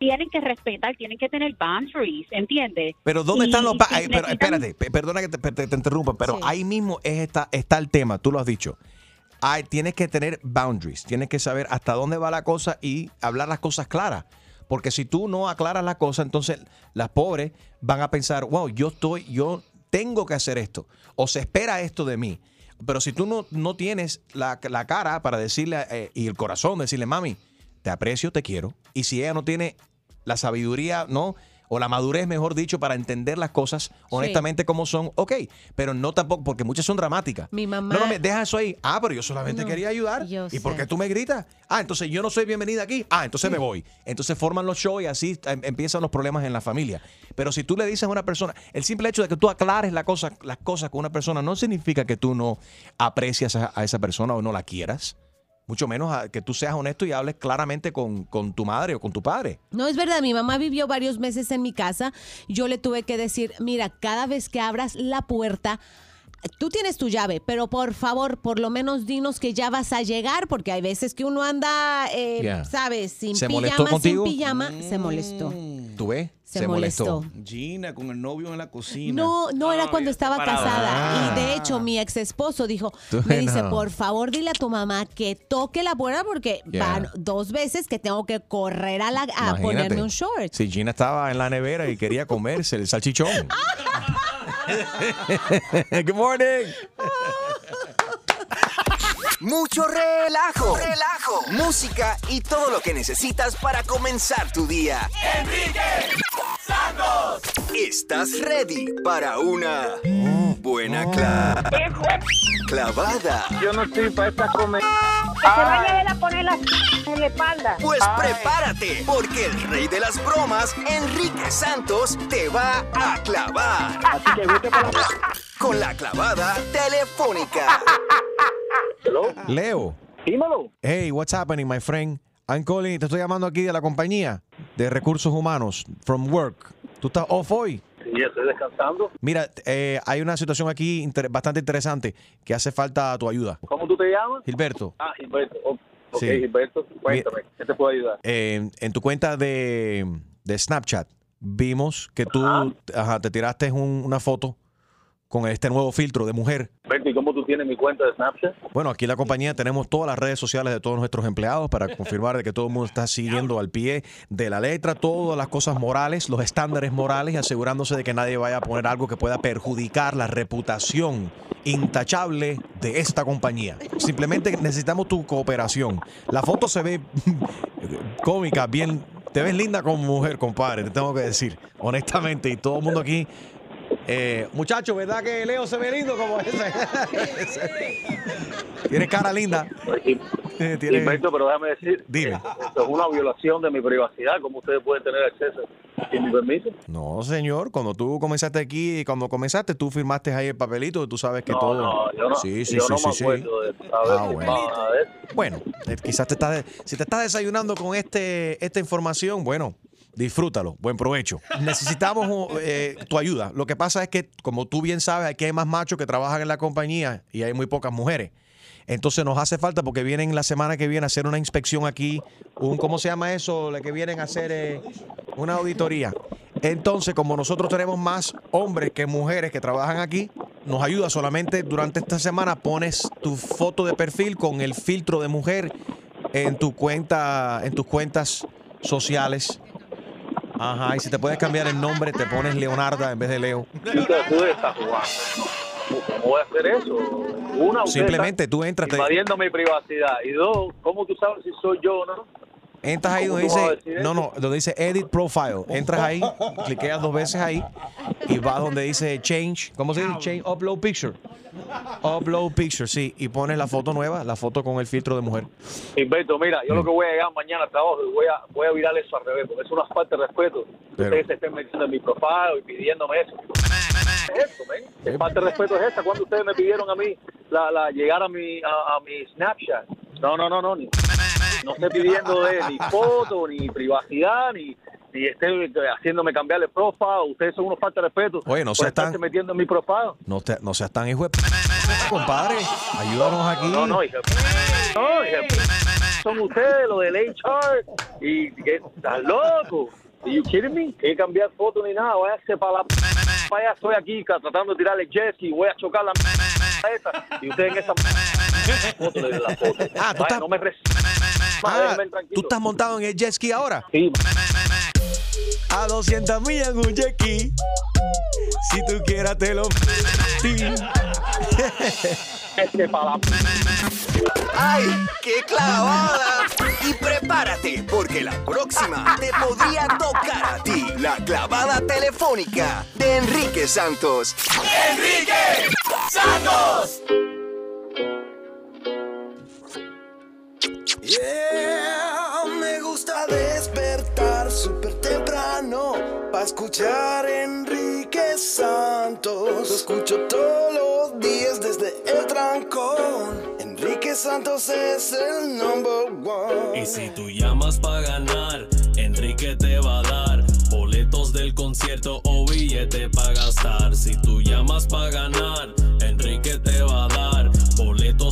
Speaker 14: tienen que respetar, tienen que tener boundaries, ¿entiendes?
Speaker 2: Pero ¿dónde
Speaker 14: Y
Speaker 2: están los... ay, pero espérate, pe- perdona que te, te- te interrumpa, pero ahí mismo es esta, está el tema, tú lo has dicho. Hay, tienes que tener boundaries, tienes que saber hasta dónde va la cosa y hablar las cosas claras. Porque si tú no aclaras la cosa, entonces las pobres van a pensar, wow, yo estoy, yo tengo que hacer esto, o se espera esto de mí. Pero si tú no, no tienes la, la cara para decirle eh, y el corazón, decirle, mami, te aprecio, te quiero. Y si ella no tiene la sabiduría, ¿no? O la madurez, mejor dicho, para entender las cosas honestamente como son, ok, pero no tampoco, porque muchas son dramáticas.
Speaker 3: Mi mamá.
Speaker 2: No, no, me deja eso ahí. Ah, pero yo solamente
Speaker 3: No,
Speaker 2: quería ayudar.
Speaker 3: yo
Speaker 2: ¿Y por
Speaker 3: sé.
Speaker 2: qué tú me gritas? Ah, entonces yo no soy bienvenida aquí. Ah, entonces me voy. Entonces forman los shows y así em- empiezan los problemas en la familia. Pero si tú le dices a una persona, el simple hecho de que tú aclares la cosa, las cosas con una persona no significa que tú no aprecias a, a esa persona o no la quieras. Mucho menos a- que tú seas honesto y hables claramente con, con tu madre o con tu padre.
Speaker 3: No es verdad, mi mamá vivió varios meses en mi casa. Yo le tuve que decir, mira, cada vez que abras la puerta, tú tienes tu llave, pero por favor, por lo menos dinos que ya vas a llegar, porque hay veces que uno anda, eh. ¿sabes? Sin
Speaker 2: ¿Se molestó
Speaker 3: pijama, sin
Speaker 2: contigo?
Speaker 3: pijama, se molestó.
Speaker 2: ¿Tú ves?
Speaker 3: Se molestó.
Speaker 6: Gina con el novio en la cocina.
Speaker 3: No, no, era cuando estaba casada.
Speaker 6: Ah.
Speaker 3: Y de hecho, mi ex esposo dijo,
Speaker 2: Tú
Speaker 3: me dice,
Speaker 2: no.
Speaker 3: por favor, dile a tu mamá que toque la puerta porque van dos veces que tengo que correr a, la, a
Speaker 2: Imagínate.
Speaker 3: ponerme un short.
Speaker 2: Si Gina estaba en la nevera y quería comerse el salchichón. [LAUGHS] [LAUGHS] Good morning.
Speaker 9: Mucho relajo, relajo, música y todo lo que necesitas para comenzar tu día.
Speaker 15: Enrique Santos.
Speaker 9: ¿Estás ready para una buena cla- clavada?
Speaker 16: Yo no estoy para esta comer.
Speaker 17: Que se vaya él a poner la en la espalda.
Speaker 9: Pues prepárate, porque el rey de las bromas, Enrique Santos, te va a clavar.
Speaker 16: Así que vete para la...
Speaker 9: Con la clavada telefónica.
Speaker 2: Leo.
Speaker 16: Dímelo.
Speaker 2: Hey, what's happening, my friend? I'm calling, te estoy llamando aquí de la compañía de recursos humanos, from work. ¿Tú estás off hoy?
Speaker 16: Sí, estoy descansando.
Speaker 2: Mira, eh, hay una situación aquí inter- bastante interesante que hace falta tu ayuda.
Speaker 16: ¿Cómo tú te llamas?
Speaker 2: Gilberto,
Speaker 16: Ah, Gilberto. Oh, ok,
Speaker 2: Sí.
Speaker 16: Gilberto. Cuéntame. ¿Qué te puedo ayudar?
Speaker 2: eh, en tu cuenta de, de Snapchat vimos que tú ajá, te tiraste un- una foto con este nuevo filtro de mujer.
Speaker 16: Gilberto, ¿y cómo tú tienes mi cuenta de Snapchat?
Speaker 2: Bueno, aquí en la compañía tenemos todas las redes sociales de todos nuestros empleados para [LAUGHS] confirmar de que todo el mundo está siguiendo al pie de la letra todas las cosas morales, los estándares morales y asegurándose de que nadie vaya a poner algo que pueda perjudicar la reputación intachable de esta compañía. Simplemente necesitamos tu cooperación. La foto se ve [LAUGHS] cómica, bien, te ves linda como mujer, compadre, te tengo que decir, honestamente, y todo el mundo aquí eh, muchacho, ¿verdad que Leo se ve lindo como ese? [LAUGHS] Tiene cara linda. Eh, tiene-
Speaker 16: Gilberto, pero déjame decir.
Speaker 2: Dime.
Speaker 16: Esto es una violación de mi privacidad. ¿Cómo ustedes pueden tener acceso sin mi permiso?
Speaker 2: No, señor, cuando tú comenzaste aquí, cuando comenzaste, tú firmaste ahí el papelito, tú sabes que
Speaker 16: No,
Speaker 2: todo.
Speaker 16: no, yo no,
Speaker 2: sí, sí,
Speaker 16: yo
Speaker 2: sí,
Speaker 16: no
Speaker 2: sí,
Speaker 16: me
Speaker 2: sí.
Speaker 16: acuerdo de haber
Speaker 2: Ah, bueno. Bueno, eh, quizás te estás, si te estás desayunando con este, esta información, bueno, disfrútalo, buen provecho. Necesitamos eh, tu ayuda. Lo que pasa es que, como tú bien sabes, aquí hay más machos que trabajan en la compañía y hay muy pocas mujeres. Entonces nos hace falta porque vienen la semana que viene a hacer una inspección aquí, un ¿cómo se llama eso? La que vienen a hacer eh, una auditoría. Entonces, como nosotros tenemos más hombres que mujeres que trabajan aquí, nos ayuda solamente durante esta semana pones tu foto de perfil con el filtro de mujer en tu cuenta, en tus cuentas sociales. Ajá, y si te puedes cambiar el nombre, te pones Leonarda en vez de Leo.
Speaker 16: Te- tú estás jugando. ¿Cómo voy a hacer eso? Una,
Speaker 2: Simplemente tú entras, te-
Speaker 16: Invadiendo mi privacidad. Y dos, ¿cómo tú sabes si soy yo o no?
Speaker 2: Entras ahí
Speaker 16: ¿Cómo
Speaker 2: donde dice, no, no, donde dice Edit Profile. Entras ahí, cliqueas dos veces ahí y vas donde dice Change, ¿cómo se dice? Change Upload Picture. Upload Picture, sí, y pones la foto nueva, la foto con el filtro de mujer.
Speaker 16: Humberto, mira,
Speaker 2: Mm.
Speaker 16: yo lo que voy a llegar mañana al trabajo y voy a, voy a virar eso al revés, porque es una falta de respeto.
Speaker 2: Pero-
Speaker 16: Ustedes se estén metiendo en mi profile y pidiéndome eso. ¿Qué es men? ¿Qué falta de respeto es esa? cuando ustedes me pidieron a mí la, la llegar a mi, a, a mi Snapchat? No, no, no, no. Ni, no estoy pidiendo de, ni foto, ni privacidad, ni, ni esté haciéndome cambiar el profile. Ustedes son unos falta de respeto.
Speaker 2: Oye, no seas tan-
Speaker 16: metiendo en mi profile.
Speaker 2: No, te- no seas tan hijo de compadre. Ayúdanos aquí.
Speaker 16: No, no, hija. No, hija. Son ustedes los del HR y que estás loco. ¿Y you kidding me? Que cambiar foto ni nada. Váyase para la. Vaya, estoy aquí tratando de tirarle jet. Voy a chocar la. esa. Y ustedes en esa. foto le den la foto.
Speaker 2: Ah, tú
Speaker 16: Vaya,
Speaker 2: estás-
Speaker 16: no me res-
Speaker 2: Ah. ¿Tú estás montado en el jet ski ahora?
Speaker 16: Sí.
Speaker 2: A 200 millas en un jet ski. Si tú quieras te lo...
Speaker 9: ¡Ay, qué clavada! Y prepárate, porque la próxima te podría tocar a ti. La clavada telefónica de Enrique Santos. ¡Enrique Santos!
Speaker 18: Yeah, me gusta despertar súper temprano para escuchar Enrique Santos. Lo escucho todos los días desde el trancón. Enrique Santos es el number one.
Speaker 19: Y si tú llamas para ganar, Enrique te va a dar boletos del concierto o billete para gastar. Si tú llamas para ganar, Enrique te va a dar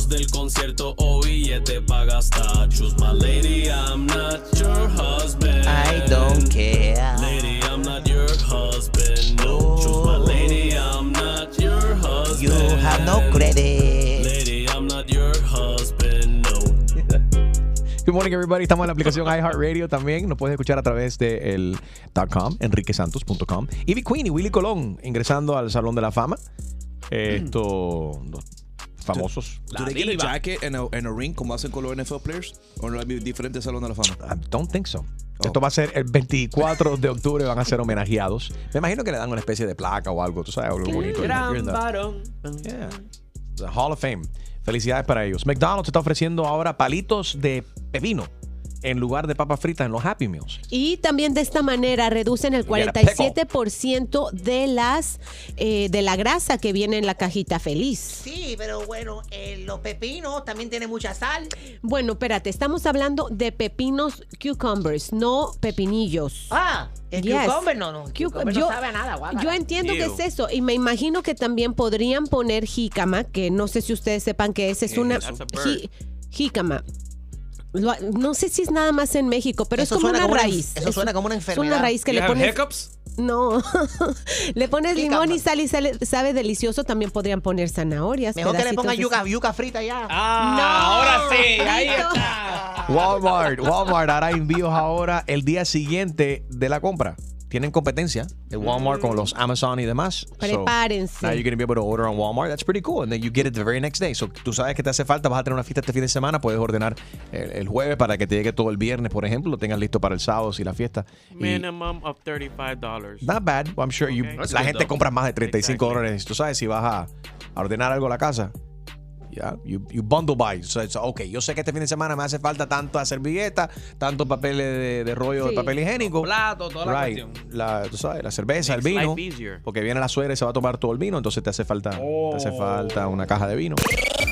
Speaker 19: del concierto o billete para gastar. Choose my lady, I'm not your husband.
Speaker 7: I don't care.
Speaker 19: Lady, I'm not your husband. No, choose my lady, I'm not your husband.
Speaker 7: You have no credit.
Speaker 19: Lady, I'm not your husband. No. [LAUGHS]
Speaker 2: Good morning, everybody. Estamos en la aplicación iHeartRadio también. Nos puedes escuchar a través de el .com, enriquesantos.com. Ivy Queen y Willy Colón ingresando al Salón de la Fama. Estos dos famosos.
Speaker 6: Do they get a jacket and a, and a ring como hacen con los NFL players? ¿O no hay diferentes salón de la fama?
Speaker 2: I don't think so. Esto va a ser el 24 de octubre, van a ser homenajeados. Me imagino que le dan una especie de placa o algo, tú sabes, algo bonito.
Speaker 5: Gran varón.
Speaker 2: Yeah. The Hall of Fame. Felicidades para ellos. McDonald's está ofreciendo ahora palitos de pepino en lugar de papas fritas en los Happy Meals.
Speaker 3: Y también de esta manera reducen el
Speaker 2: Get a
Speaker 3: 47% de las eh, de la grasa que viene en la cajita feliz.
Speaker 7: Sí, pero bueno, eh, los pepinos también tienen mucha sal.
Speaker 3: Bueno, espérate, estamos hablando de pepinos cucumbers, no pepinillos.
Speaker 7: Ah, el
Speaker 3: Yes.
Speaker 7: cucumber no, no. cucumber
Speaker 3: yo,
Speaker 7: no sabe a nada, guácala.
Speaker 3: yo entiendo que
Speaker 7: Ew.
Speaker 3: es eso y me imagino que también podrían poner jícama, que no sé si ustedes sepan que ese es
Speaker 7: ¿Qué
Speaker 3: una jícama. Lo- no sé si es nada más en México, pero
Speaker 7: Eso
Speaker 3: es como una
Speaker 7: como una-
Speaker 3: raíz.
Speaker 7: eso
Speaker 3: Es-
Speaker 7: suena como una
Speaker 3: Es una
Speaker 7: enfermedad.
Speaker 3: raíz que le pones.
Speaker 7: hiccups?
Speaker 3: No, [LAUGHS] le pones limón y sal y sale- sabe delicioso. También podrían poner zanahorias.
Speaker 7: Mejor que le pongan yuca, yuca frita ya.
Speaker 3: Ah,
Speaker 4: ahora sí, ahí está.
Speaker 2: Walmart, Walmart hará envíos ahora el día siguiente de la compra. Tienen competencia de Walmart con los Amazon y demás. So,
Speaker 3: Prepárense.
Speaker 2: now you're going to be able to order on Walmart. That's pretty cool. And then you get it the very next day. So tú sabes que te hace falta, vas a tener una fiesta este fin de semana, puedes ordenar el, el jueves para que te llegue todo el viernes, por ejemplo, lo tengas listo para el sábado si la fiesta. Y-
Speaker 5: Minimum of $35.
Speaker 2: Not bad. I'm sure you, la gente
Speaker 5: though.
Speaker 2: compra más de 35 dólares. Tú sabes si vas a, a ordenar algo a la casa. Yeah, you, you bundle buy. So it's, ok, yo sé que este fin de semana me hace falta tanto servilleta, tanto papel de, de rollo de
Speaker 5: Sí.
Speaker 2: papel higiénico.
Speaker 4: Plato, toda la
Speaker 2: Right.
Speaker 4: cuestión.
Speaker 2: La, tú sabes, la cerveza, el vino. Porque viene la suegra y se va a tomar todo el vino, entonces te hace falta, te hace falta una caja de vino.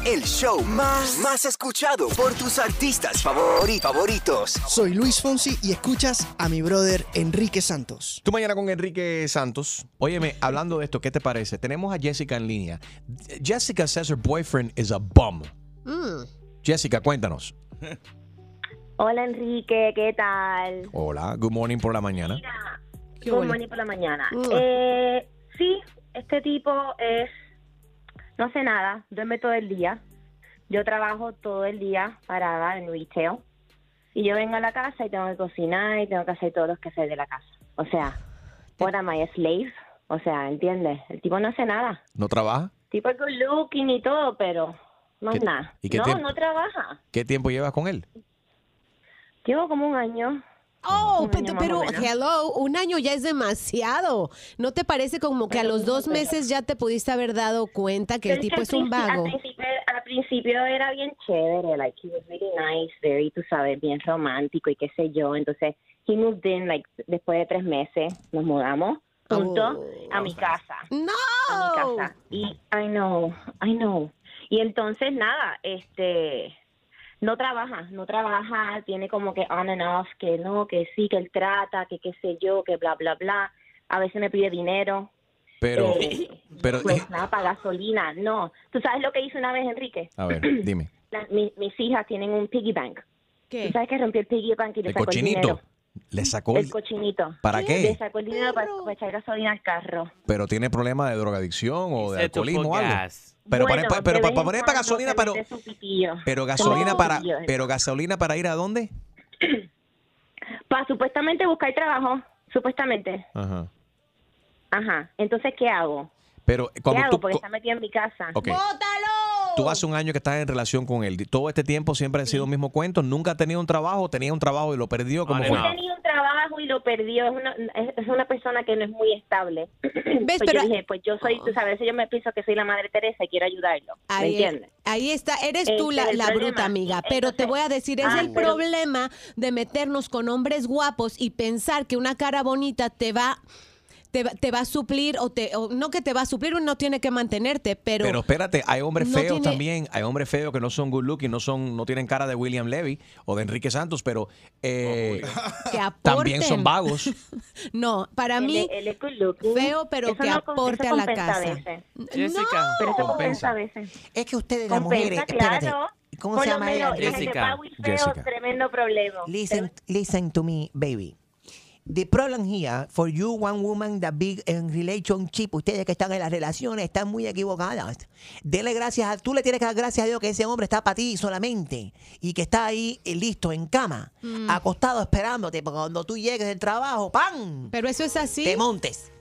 Speaker 9: El show más, más escuchado por tus artistas favori- favoritos.
Speaker 20: Soy Luis Fonsi y escuchas a mi brother Enrique Santos.
Speaker 2: Tú mañana con Enrique Santos. Óyeme, hablando de esto, ¿qué te parece? Tenemos a Jessica en línea. Jessica says her boyfriend is a bum.
Speaker 3: Mm.
Speaker 2: Jessica, cuéntanos. [LAUGHS]
Speaker 21: Hola Enrique, ¿qué tal?
Speaker 2: Hola, good morning por la mañana.
Speaker 21: Good morning por la mañana.
Speaker 3: Mm.
Speaker 21: Eh, sí, este tipo es, no hace nada, duerme todo el día. Yo trabajo todo el día parada en retail. Y yo vengo a la casa y tengo que cocinar y tengo que hacer todos los quehaceres de la casa. O sea, what am I, a slave? O sea, ¿entiendes? El tipo no hace nada.
Speaker 2: ¿No trabaja?
Speaker 21: El tipo es good looking y todo, pero
Speaker 2: ¿Qué-
Speaker 21: nada.
Speaker 2: y qué
Speaker 21: no,
Speaker 2: tiempo?
Speaker 21: no trabaja.
Speaker 2: ¿Qué tiempo llevas con él?
Speaker 21: Llevo como un año.
Speaker 3: Oh, pero, pero hello, un año ya es demasiado. ¿No te parece como que a los dos meses ya te pudiste haber dado cuenta que el tipo es un vago?
Speaker 21: Al principio, al principio era bien chévere, like he was really nice, very, tú sabes, bien romántico y qué sé yo. Entonces, he moved in, like, después de tres meses, nos mudamos juntos a mi casa.
Speaker 3: No.
Speaker 21: A mi casa. Y, I know, I know. Y entonces, nada, este, no trabaja, no trabaja, tiene como que on and off, que no, que sí, que él trata, que qué sé yo, que bla, bla, bla. A veces me pide dinero.
Speaker 2: Pero,
Speaker 21: Eh, [LAUGHS]
Speaker 2: pero,
Speaker 21: Pues nada, para gasolina, no. ¿Tú sabes lo que hizo una vez, Enrique?
Speaker 2: a ver, [CLEARS THROAT] dime.
Speaker 21: La- mi- mis hijas tienen un piggy bank.
Speaker 3: ¿Qué?
Speaker 21: ¿Tú sabes que rompió el piggy bank y le
Speaker 2: El
Speaker 21: sacó el dinero?
Speaker 2: Le sacó
Speaker 21: El
Speaker 2: el,
Speaker 21: cochinito.
Speaker 2: ¿Para qué?
Speaker 21: Le sacó el dinero para, para echar gasolina al carro.
Speaker 2: pero tiene problema de drogadicción o de alcoholismo o algo. Pero
Speaker 21: Bueno,
Speaker 2: para, pero para poner para gasolina, pero, pero gasolina para, pero gasolina para ir a dónde? [CLEARS THROAT]
Speaker 21: Para supuestamente buscar trabajo. Supuestamente.
Speaker 2: Ajá.
Speaker 21: Ajá. Entonces, ¿qué hago?
Speaker 2: Pero
Speaker 21: ¿Qué
Speaker 2: cuando
Speaker 21: hago?
Speaker 2: tú,
Speaker 21: Porque está metido en mi casa.
Speaker 2: Ok. Tú hace un año que estás en relación con él, todo este tiempo siempre ha sido el mismo cuento, nunca ha tenido un trabajo, tenía un trabajo y lo perdió, como fue?
Speaker 21: tenía un trabajo y lo perdió. Es una, es una persona que no es muy estable. [CLEARS THROAT] pues
Speaker 3: Pero-
Speaker 21: yo dije, pues yo soy, tú sabes, yo me pienso que soy la madre Teresa y quiero ayudarlo. ¿Me
Speaker 3: Ahí,
Speaker 21: entiendes?
Speaker 3: ahí está, eres tú la,
Speaker 21: es el
Speaker 3: la bruta amiga, pero te voy a decir, es
Speaker 21: ah,
Speaker 3: el
Speaker 21: pero-
Speaker 3: problema de meternos con hombres guapos y pensar que una cara bonita te va te, va- te va a suplir o te o no que te va a suplir, uno no tiene que mantenerte, pero,
Speaker 2: Pero espérate, hay hombres
Speaker 3: no
Speaker 2: feos
Speaker 3: tiene-
Speaker 2: también, hay hombres feos que no son good looking, no son, no tienen cara de William Levy o de Enrique Santos, pero eh, [LAUGHS]
Speaker 3: que aporten. [LAUGHS]
Speaker 2: también son vagos. [LAUGHS]
Speaker 3: No, para mí
Speaker 21: él es good looking.
Speaker 3: feo, pero
Speaker 21: Eso
Speaker 3: que
Speaker 21: no
Speaker 3: aporte
Speaker 21: eso
Speaker 3: a la casa.
Speaker 5: Jessica,
Speaker 21: Pero eso
Speaker 5: compensa.
Speaker 21: a veces.
Speaker 7: Es que ustedes, las mujeres, espérate,
Speaker 21: claro.
Speaker 7: ¿cómo
Speaker 21: Por
Speaker 7: se
Speaker 21: lo
Speaker 7: llama ella?
Speaker 21: menos, la gente
Speaker 5: Jessica.
Speaker 7: Jessica.
Speaker 21: tremendo problema.
Speaker 7: Listen, listen to me, baby. The problem here for you, one woman that big in relationship, ustedes que están en las relaciones están muy equivocadas. Dele gracias a, tú le tienes que dar gracias a Dios que ese hombre está para ti solamente y que está ahí eh, listo en cama,
Speaker 3: Mm.
Speaker 7: acostado esperándote, porque cuando tú llegues del trabajo, ¡pam!
Speaker 3: Pero eso es así.
Speaker 7: Te montes.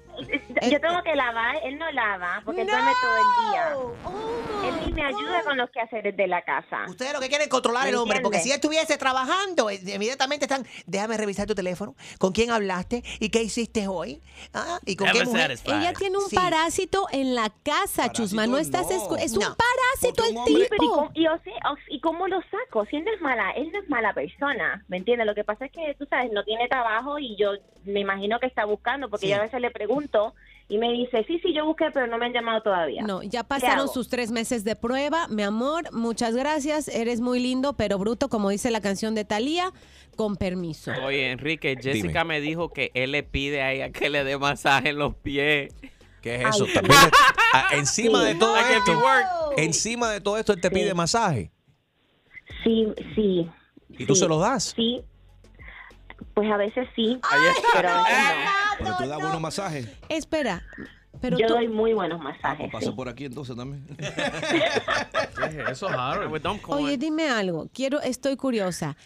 Speaker 21: Yo tengo que lavar, él no lava, porque él duerme todo el día. Él ni me ayuda con los quehaceres de la casa.
Speaker 7: Ustedes lo que quieren es controlar
Speaker 21: ¿Me
Speaker 7: al hombre, porque si estuviese trabajando, eh, inmediatamente están, déjame revisar tu teléfono, con quién hablaste y qué hiciste hoy, ¿Ah? y con qué mujer.
Speaker 3: Ella tiene un
Speaker 7: Sí.
Speaker 3: parásito en la casa, Chusma. No estás escu- es un
Speaker 7: No.
Speaker 3: parásito el
Speaker 21: pero ¿y
Speaker 3: tipo.
Speaker 21: cómo, y, ¿y cómo lo saco? Si él no es mala, él no es mala persona, ¿me entiendes? Lo que pasa es que, tú sabes, no tiene trabajo y yo me imagino que está buscando, porque
Speaker 3: Sí.
Speaker 21: yo a veces le pregunto y me dice, sí, sí, yo busqué, pero no me han llamado todavía.
Speaker 3: No, ya
Speaker 21: ¿Qué
Speaker 3: pasaron sus tres meses de prueba. Mi amor, muchas gracias. Eres muy lindo, pero bruto, como dice la canción de Thalía, con permiso.
Speaker 5: Oye, Enrique, Jessica me dijo que él le pide a ella que le dé masaje en los pies.
Speaker 2: ¿Qué es eso? También [LAUGHS] encima de todo esto, encima de todo esto, él te pide masaje.
Speaker 21: Sí, sí.
Speaker 2: ¿Y tú se los das?
Speaker 21: Sí. Pues a veces sí, pero a veces no.
Speaker 6: Pero tú das buenos masajes.
Speaker 3: Espera, pero
Speaker 21: yo
Speaker 3: tú-
Speaker 21: doy muy buenos masajes.
Speaker 6: Pasó por aquí entonces también. [LAUGHS]
Speaker 5: Eso, dumb corn.
Speaker 3: Oye, dime algo. Quiero, estoy curiosa.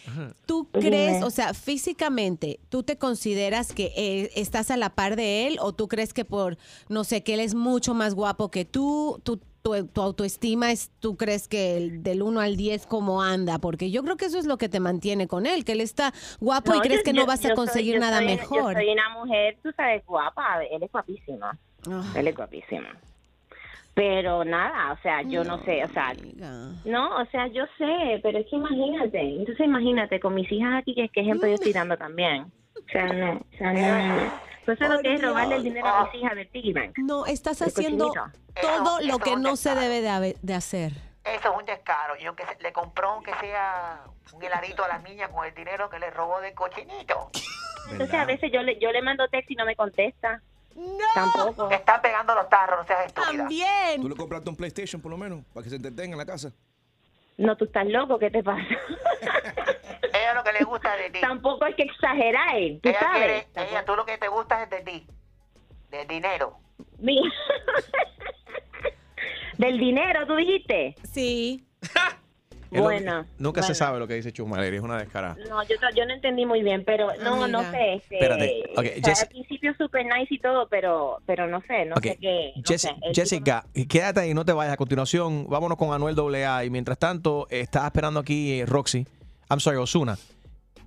Speaker 3: ¿Tú
Speaker 21: Dime.
Speaker 3: crees, o sea, físicamente, tú te consideras que eh, estás a la par de él o tú crees que por, no sé, que él es mucho más guapo que tú? ¿Tú tu, tu autoestima es, tú crees que el del 1 al 10 cómo anda? Porque yo creo que eso es lo que te mantiene con él, que él está guapo y crees
Speaker 21: yo-
Speaker 3: que
Speaker 21: yo-
Speaker 3: no vas a
Speaker 21: soy-
Speaker 3: conseguir nada
Speaker 21: soy-
Speaker 3: mejor.
Speaker 21: Yo soy una mujer, tú sabes, guapa. Él es guapísimo.
Speaker 3: Ah.
Speaker 21: Él es guapísimo. Pero nada, o sea, yo no, sé, o sea, no, o sea, yo sé, pero es que imagínate, entonces imagínate con mis hijas aquí, que qué ejemplo yo estoy dando también. O sea, no, o sea, no. Entonces lo que es robarle el dinero a mis hijas del piggy bank.
Speaker 3: No, estás
Speaker 21: El
Speaker 3: haciendo
Speaker 21: cochinito.
Speaker 3: todo
Speaker 7: Eso-
Speaker 3: lo
Speaker 7: eso
Speaker 3: que no se debe de, haber- de hacer.
Speaker 7: Eso es un descaro. Y aunque se- le compró, aunque sea un heladito a las niñas con el dinero que le robó del cochinito.
Speaker 21: Entonces a veces yo le, yo le mando texto y no me contesta. Tampoco.
Speaker 7: Te están pegando los tarros, no seas estúpida.
Speaker 3: También.
Speaker 6: ¿Tú le compraste un PlayStation por lo menos? Para que se entretenga en la casa.
Speaker 21: No, tú estás loco, ¿qué te pasa? [LAUGHS]
Speaker 7: Que le gusta de ti.
Speaker 21: Tampoco hay que exagerar, tú
Speaker 7: ella
Speaker 21: sabes.
Speaker 7: quiere, ella, tú lo que te gusta es de ti. Del dinero.
Speaker 21: Mira. Del dinero, tú dijiste.
Speaker 3: Sí. [LAUGHS]
Speaker 21: Bueno.
Speaker 2: Nunca se sabe lo que dice Chusmaleri, es una descarada.
Speaker 21: No, yo, yo no entendí muy bien, pero no, no sé. Este,
Speaker 2: Espérate, ok,
Speaker 21: o sea,
Speaker 2: Jess-
Speaker 21: al principio super nice y todo, pero, pero no sé, no sé qué. no
Speaker 2: Jess-
Speaker 21: sé, el
Speaker 2: Jessica, quédate ahí, no te vayas. A continuación, vámonos con Anuel AA. Y mientras tanto, está esperando aquí eh, Roxy. I'm sorry, Osuna.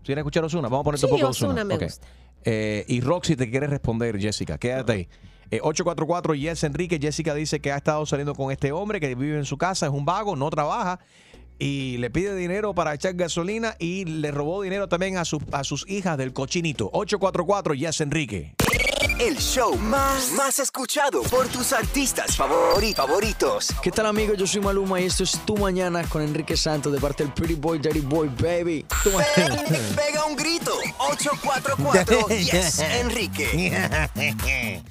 Speaker 2: ¿Quieres escuchar Osuna? Vamos a ponerte
Speaker 3: Sí,
Speaker 2: un poco Osuna.
Speaker 3: me gusta.
Speaker 2: Eh, y Roxy te quiere responder, Jessica. Quédate ahí. Eh, 844 Yes Enrique. Jessica dice que ha estado saliendo con este hombre que vive en su casa, es un vago, no trabaja. Y le pide dinero para echar gasolina y le robó dinero también a, su- a sus hijas del cochinito. 844 Yes Enrique.
Speaker 9: El show más, más escuchado por tus artistas favori- favoritos.
Speaker 22: ¿Qué tal amigos? Yo soy Maluma y esto es Tu Mañana con Enrique Santos de parte del Pretty Boy, Daddy Boy, Baby. Tu Mañana.
Speaker 9: Pega un grito. 844 [LAUGHS] Yes Enrique. [LAUGHS]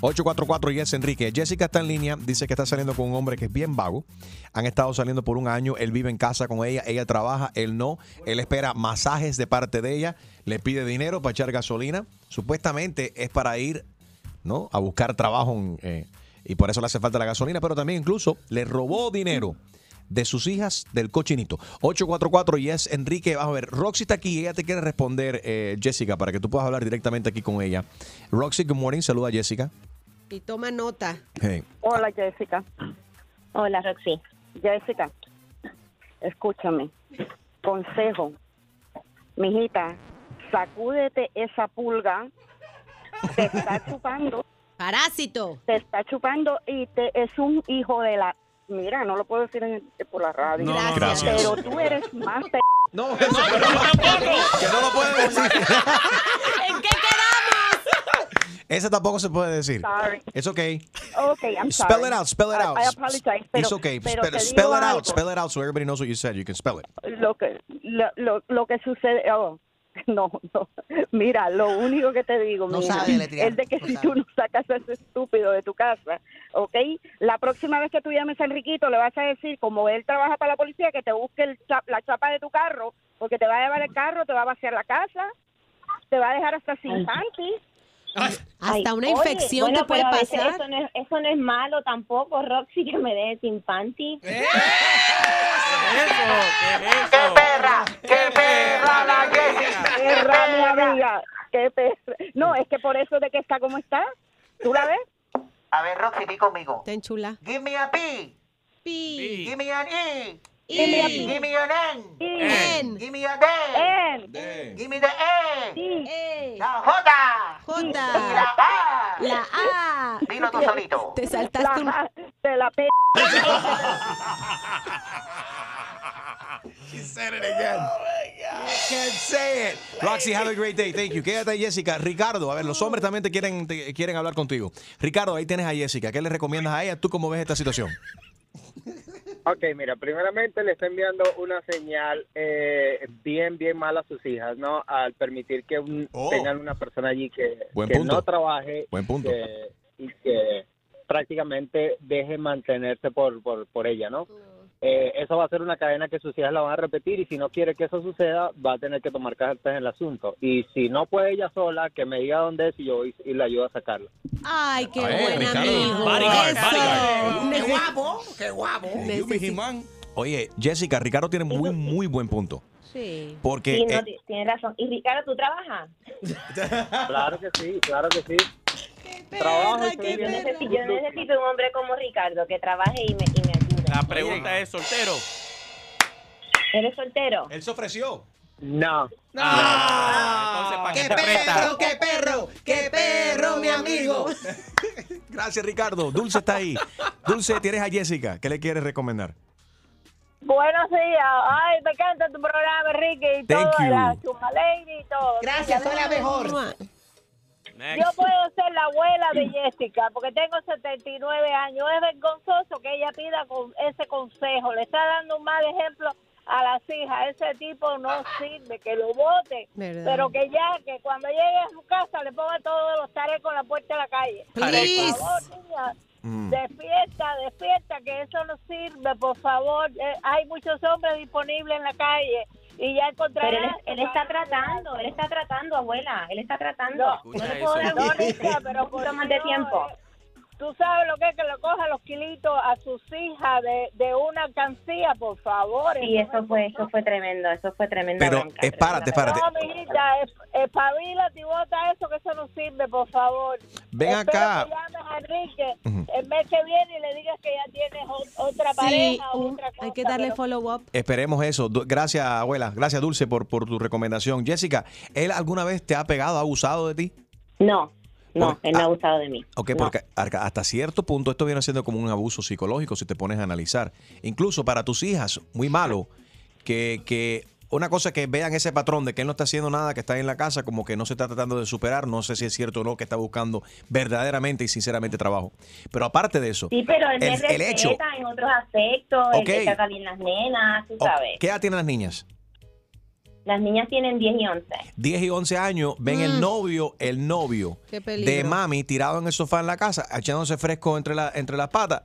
Speaker 2: 844 Yes Enrique. Jessica está en línea, dice que está saliendo con un hombre que es bien vago. Han estado saliendo por un año, él vive en casa con ella, ella trabaja, él no. Él espera masajes de parte de ella, le pide dinero para echar gasolina. Supuestamente es para ir ¿no? a buscar trabajo eh, y por eso le hace falta la gasolina, pero también incluso le robó dinero de sus hijas del cochinito. 844 y es Enrique. Vamos a ver, Roxy está aquí. Ella te quiere responder, eh, Jessica, para que tú puedas hablar directamente aquí con ella. Roxy, good morning. Saluda a Jessica.
Speaker 3: Y toma nota.
Speaker 2: Hey.
Speaker 23: Hola, Jessica. Hola, Roxy. Jessica, escúchame. Consejo. Mijita, sacúdete esa pulga. Te está [LAUGHS] chupando.
Speaker 3: Parásito.
Speaker 23: Te está chupando y te es un hijo de la... Mira, no lo puedo decir en- por la radio.
Speaker 2: No, no, Gracias.
Speaker 23: Pero tú eres más... pe-
Speaker 2: No, eso Que no lo puede decir. [LAUGHS]
Speaker 3: ¿En qué quedamos?
Speaker 2: Esa tampoco se puede decir.
Speaker 23: Sorry.
Speaker 2: It's okay.
Speaker 23: Okay, I'm
Speaker 2: Spell
Speaker 23: sorry.
Speaker 2: it out, spell it
Speaker 23: I-
Speaker 2: out.
Speaker 23: I apologize, pero,
Speaker 2: It's okay.
Speaker 23: pero
Speaker 2: Spell,
Speaker 23: te
Speaker 2: spell it out, spell it out so everybody knows what you said. You can spell it.
Speaker 23: lo que lo, lo, lo que sucede oh, [LAUGHS] no no mira lo único que te digo
Speaker 7: No
Speaker 23: mija,
Speaker 7: sabe
Speaker 23: es de que
Speaker 7: no
Speaker 23: si
Speaker 7: sabe.
Speaker 23: tú no sacas a ese estúpido de tu casa ¿ok? la próxima vez que tú llames a Enriquito le vas a decir como él trabaja para la policía que te busque el cha- la chapa de tu carro porque te va a llevar el carro te va a vaciar la casa te va a dejar hasta sin
Speaker 21: Ay.
Speaker 3: Hasta una
Speaker 21: Oye,
Speaker 3: infección
Speaker 21: bueno,
Speaker 3: te puede pasar.
Speaker 21: Eso no, es, eso no es malo tampoco, Roxy, que me deje sin panty.
Speaker 1: ¡Qué perra! ¡Qué perra la Jessica!
Speaker 23: perra mi amiga qué perra no es que por eso de que está como está ¿tú la ves?
Speaker 1: A ver, Roxy, di conmigo.
Speaker 3: Ten chula.
Speaker 1: Give me a P.
Speaker 3: P.
Speaker 1: Give me an E.
Speaker 3: Give me a
Speaker 1: E. Give me an N.
Speaker 3: N.
Speaker 1: Give me a D.
Speaker 23: N.
Speaker 1: Give me the E.
Speaker 3: E.
Speaker 1: La J.
Speaker 3: J.
Speaker 1: Y la A.
Speaker 3: La A.
Speaker 1: Dilo tú solito.
Speaker 3: Te saltaste un...
Speaker 23: de la P
Speaker 2: She said it again. Can't say it. Roxy, have a great day. Thank you. Quédate, Jessica. Ricardo, a ver, los hombres también te quieren, te quieren hablar contigo. Ricardo, ahí tienes a Jessica. ¿Qué le recomiendas a ella? ¿Tú cómo ves esta situación?
Speaker 24: Ok, mira, primeramente le está enviando una señal eh, bien, bien mala a sus hijas, ¿no? Al permitir que un-
Speaker 2: Oh.
Speaker 24: tengan una persona allí que,
Speaker 2: Buen
Speaker 24: que
Speaker 2: punto.
Speaker 24: no trabaje
Speaker 2: Buen punto.
Speaker 24: que- y que prácticamente deje mantenerse por, por, por ella, ¿no? Eh, eso va a ser una cadena que sus hijas la van a repetir y si no quiere que eso suceda, va a tener que tomar cartas en el asunto. Y si no puede ella sola, que me diga dónde es y yo voy y le ayudo a sacarla.
Speaker 3: Ay, qué
Speaker 2: Ay,
Speaker 3: buen
Speaker 2: Ricardo.
Speaker 3: amigo.
Speaker 2: Bodyguard,
Speaker 3: Eso.
Speaker 2: bodyguard. Qué guapo,
Speaker 1: qué guapo.
Speaker 3: Necesi-
Speaker 2: Oye, Jessica, Ricardo tiene muy, muy buen punto.
Speaker 3: Sí.
Speaker 2: Porque
Speaker 21: Sí, no,
Speaker 2: eh,
Speaker 21: ti- tienes razón. Y Ricardo, ¿tú trabajas? [LAUGHS]
Speaker 24: Claro que sí, claro que sí. Trabajo y estoy
Speaker 21: Yo necesito, yo necesito un hombre como Ricardo que trabaje y me, y.
Speaker 5: La pregunta es, ¿soltero?
Speaker 21: ¿Eres soltero?
Speaker 2: él se ofreció.
Speaker 24: No.
Speaker 5: Entonces, ¿para qué te presta?
Speaker 7: ¡Qué perro! ¡Qué perro, mi amigo! [LAUGHS]
Speaker 2: Gracias, Ricardo. Dulce está ahí. Dulce, tienes a Jessica. ¿Qué le quieres recomendar?
Speaker 12: Buenos días. Ay, me encanta tu programa, Enrique, y
Speaker 2: Thank
Speaker 12: todo,
Speaker 2: you.
Speaker 12: la Chuma Lady y todo.
Speaker 7: Gracias, soy la mejor.
Speaker 12: Yo puedo ser la abuela de [CLEARS THROAT] Jessica porque tengo 79 años. Es vergonzoso que ella pida con ese consejo. Le está dando un mal ejemplo a las hijas. Ese tipo no sirve, que lo vote.
Speaker 3: ¿Verdad?
Speaker 12: Pero que ya, que cuando llegue a su casa le ponga todos los tareas con la puerta en la calle.
Speaker 3: Please.
Speaker 12: Por favor, niña.
Speaker 2: Mm.
Speaker 12: Despierta, despierta, que eso no sirve, por favor. Eh, hay muchos hombres disponibles en la calle y ya encontrarás.
Speaker 21: Pero él, él está tratando, él está tratando, abuela. Él está tratando.
Speaker 12: No,
Speaker 21: No, le puedo dar un
Speaker 12: pero [LAUGHS] por
Speaker 21: poquito más de tiempo.
Speaker 12: Tú sabes lo que es que le coja los kilitos a sus hijas de, de una cancilla, por favor.
Speaker 21: Sí, eso fue, eso fue tremendo, eso fue tremendo.
Speaker 2: Pero espárate, espárate.
Speaker 12: No, mijita, es- espabila y bota eso, que eso no sirve, por favor.
Speaker 2: Ven
Speaker 12: Espero
Speaker 2: acá.
Speaker 12: que llames a Enrique
Speaker 2: Ujú.
Speaker 12: el mes que viene y le digas que ya tienes otra
Speaker 3: Sí,
Speaker 12: pareja o
Speaker 3: un-
Speaker 12: otra cosa.
Speaker 3: hay que darle
Speaker 12: pero-
Speaker 3: follow up.
Speaker 2: Esperemos eso. Gracias, abuela. Gracias, Dulce, por, por tu recomendación. Jessica, ¿él alguna vez te ha pegado, ha abusado de ti?
Speaker 21: No, no, él no ha
Speaker 2: ah,
Speaker 21: abusado de mí.
Speaker 2: Ok,
Speaker 21: No.
Speaker 2: porque hasta cierto punto esto viene siendo como un abuso psicológico si te pones a analizar. Incluso para tus hijas, muy malo que, que una cosa que vean ese patrón de que él no está haciendo nada, que está en la casa, como que no se está tratando de superar. No sé si es cierto o no que está buscando verdaderamente y sinceramente trabajo. Pero aparte de eso,
Speaker 21: Sí, pero él me
Speaker 2: el, el hecho.
Speaker 21: en otros aspectos,
Speaker 2: Ok.
Speaker 21: él trata bien las nenas, tú sabes.
Speaker 2: ¿Qué edad tienen las niñas?
Speaker 21: Las niñas tienen 10 y 11.
Speaker 2: 10 y 11 años, ven el novio, el novio
Speaker 3: Mm.
Speaker 2: De mami tirado en el sofá en la casa, echándose fresco entre, la, entre las patas.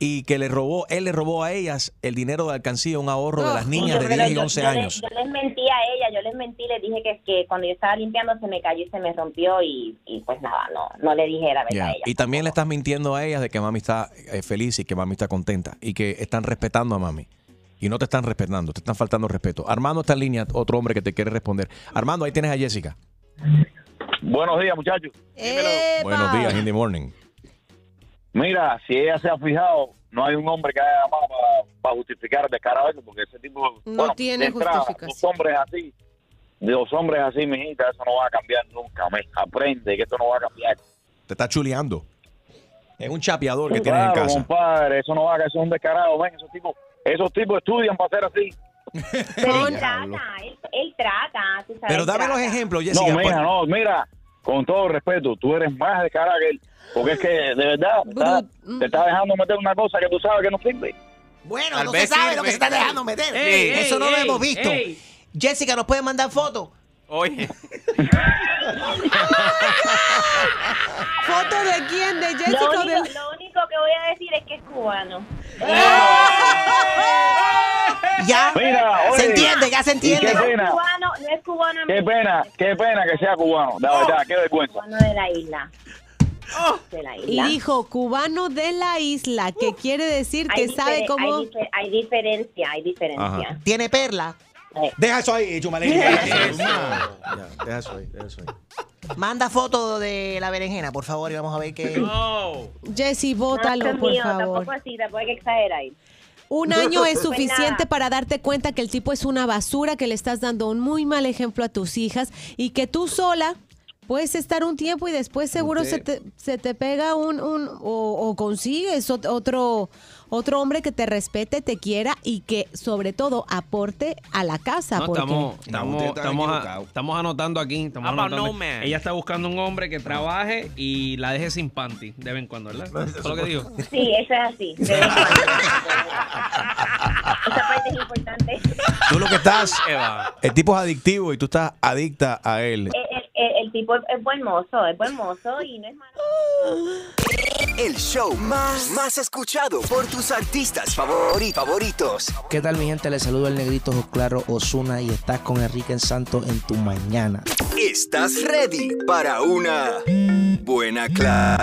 Speaker 2: y que le robó, él le robó a ellas el dinero de alcancía, un ahorro de las niñas de
Speaker 21: Pero
Speaker 2: 10 y
Speaker 21: yo-
Speaker 2: 11
Speaker 21: yo les-
Speaker 2: años.
Speaker 21: yo les mentí a ella, yo les mentí, les dije que, que cuando yo estaba limpiando se me cayó y se me rompió y, y pues nada, no, no le dije la verdad a ella.
Speaker 2: Y también le estás mintiendo a ellas de que mami está eh, feliz y que mami está contenta y que están respetando a mami. Y no te están respetando, te están faltando respeto. Armando está en línea, otro hombre que te quiere responder. Armando, ahí tienes a Jessica.
Speaker 16: Buenos días, muchachos.
Speaker 2: Buenos días, in the morning.
Speaker 16: Mira, si ella se ha fijado, no hay un hombre que haya llamado para justificar el descarado eso, porque ese tipo,
Speaker 3: No
Speaker 16: bueno,
Speaker 3: tiene
Speaker 16: entrada,
Speaker 3: justificación.
Speaker 16: Dos hombres así, de dos hombres así, mijita, eso no va a cambiar nunca. Me aprende que esto no va a cambiar.
Speaker 2: Te está chuleando. Es un chapeador que tienes
Speaker 16: Claro,
Speaker 2: en casa.
Speaker 16: compadre, eso no va a eso es un descarado. Ven, esos tipos, esos tipos estudian para ser así.
Speaker 21: Pero él trata, él, él trata, tú sabes.
Speaker 16: Pero dame
Speaker 21: trata.
Speaker 16: los ejemplos, No, mira, no, mira, con todo respeto, tú eres más descarado que él. Porque es que, de verdad, te está- te está dejando meter una cosa que tú sabes que no sirve.
Speaker 7: Bueno,
Speaker 16: Tal
Speaker 7: no se sabe
Speaker 16: sirve.
Speaker 7: lo que se está dejando meter.
Speaker 16: Ey,
Speaker 7: Eso
Speaker 16: ey,
Speaker 7: no lo
Speaker 16: ey,
Speaker 7: hemos visto.
Speaker 16: ey.
Speaker 7: Jessica, ¿nos puede mandar fotos?
Speaker 5: Oye. [LAUGHS]
Speaker 3: ¿Foto de quién? ¿De Jessica
Speaker 21: Lo único,
Speaker 3: del-
Speaker 21: lo único que voy a decir es que es cubano.
Speaker 7: Ya.
Speaker 16: Mira,
Speaker 7: se
Speaker 16: oye,
Speaker 7: entiende, ya se entiende.
Speaker 16: qué pena.
Speaker 21: cubano, no es cubano.
Speaker 16: Qué pena, qué pena que sea cubano. La verdad, qué vergüenza.
Speaker 21: Cubano de la isla. De la isla.
Speaker 3: dijo cubano de la isla, que quiere decir que
Speaker 21: Hay
Speaker 3: sabe cómo...
Speaker 21: Hay, difer- hay diferencia, hay diferencia. Eh.
Speaker 7: ¿Tiene perla?
Speaker 6: Deja eso ahí, Chumalín. [LAUGHS]
Speaker 2: Deja eso ahí, deja eso ahí.
Speaker 7: Manda foto de la berenjena, por favor, y vamos a ver qué.
Speaker 21: No,
Speaker 3: bótalo,
Speaker 21: Dios
Speaker 3: por
Speaker 21: mío,
Speaker 3: favor.
Speaker 21: Tampoco así, tampoco hay que exagerar.
Speaker 3: Un [LAUGHS] año es
Speaker 21: Pues
Speaker 3: suficiente para darte cuenta que el tipo es una basura, que le estás dando un muy mal ejemplo a tus hijas y que tú sola puedes estar un tiempo y después seguro se te, se te pega un, un o, o consigues ot- otro otro hombre que te respete, te quiera y que sobre todo aporte a la casa.
Speaker 4: No,
Speaker 3: porque
Speaker 4: estamos, estamos,
Speaker 6: ustedes están
Speaker 4: estamos, a-
Speaker 6: equivocados.
Speaker 4: estamos anotando aquí. Estamos
Speaker 5: How about
Speaker 4: anotando.
Speaker 5: no man?
Speaker 4: Ella está buscando un hombre que trabaje y la deje sin panty de vez en cuando, ¿verdad? Eso es lo que digo.
Speaker 21: Sí, eso es así. de vez en cuando. Esa parte es importante.
Speaker 2: Tú lo que estás,
Speaker 5: Eva.
Speaker 2: el tipo es adictivo y tú estás adicta a él.
Speaker 21: El, el- el- el tipo es, es buen mozo, es buen mozo y no es malo.
Speaker 9: El show más, más escuchado por tus artistas favori- favoritos.
Speaker 22: ¿Qué tal mi gente? Les saludo el negrito claro Osuna y estás con Enrique Santos en tu mañana.
Speaker 9: ¿Estás ready para una buena cla-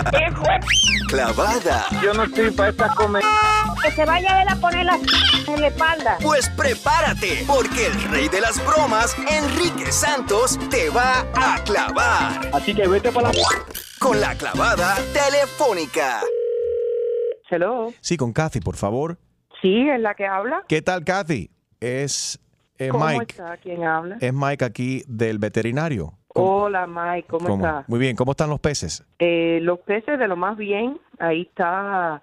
Speaker 9: clavada?
Speaker 24: Yo no estoy para estas comer.
Speaker 12: Que se vaya él a poner las en la espalda.
Speaker 9: Pues prepárate, porque el rey de las bromas, Enrique Santos, te va a clavar.
Speaker 24: Así que vete para la...
Speaker 9: Con la clavada telefónica.
Speaker 23: Hello.
Speaker 2: Sí, con Kathy, por favor.
Speaker 23: Sí, es la que habla.
Speaker 2: ¿Qué tal, Kathy? Es, es
Speaker 23: ¿Cómo
Speaker 2: Mike.
Speaker 23: está? ¿Quién habla?
Speaker 2: Es Mike aquí del veterinario.
Speaker 23: Hola, Mike, ¿cómo,
Speaker 2: ¿Cómo?
Speaker 23: está?
Speaker 2: Muy bien, ¿cómo están los peces?
Speaker 23: Eh, los peces de lo más bien, ahí está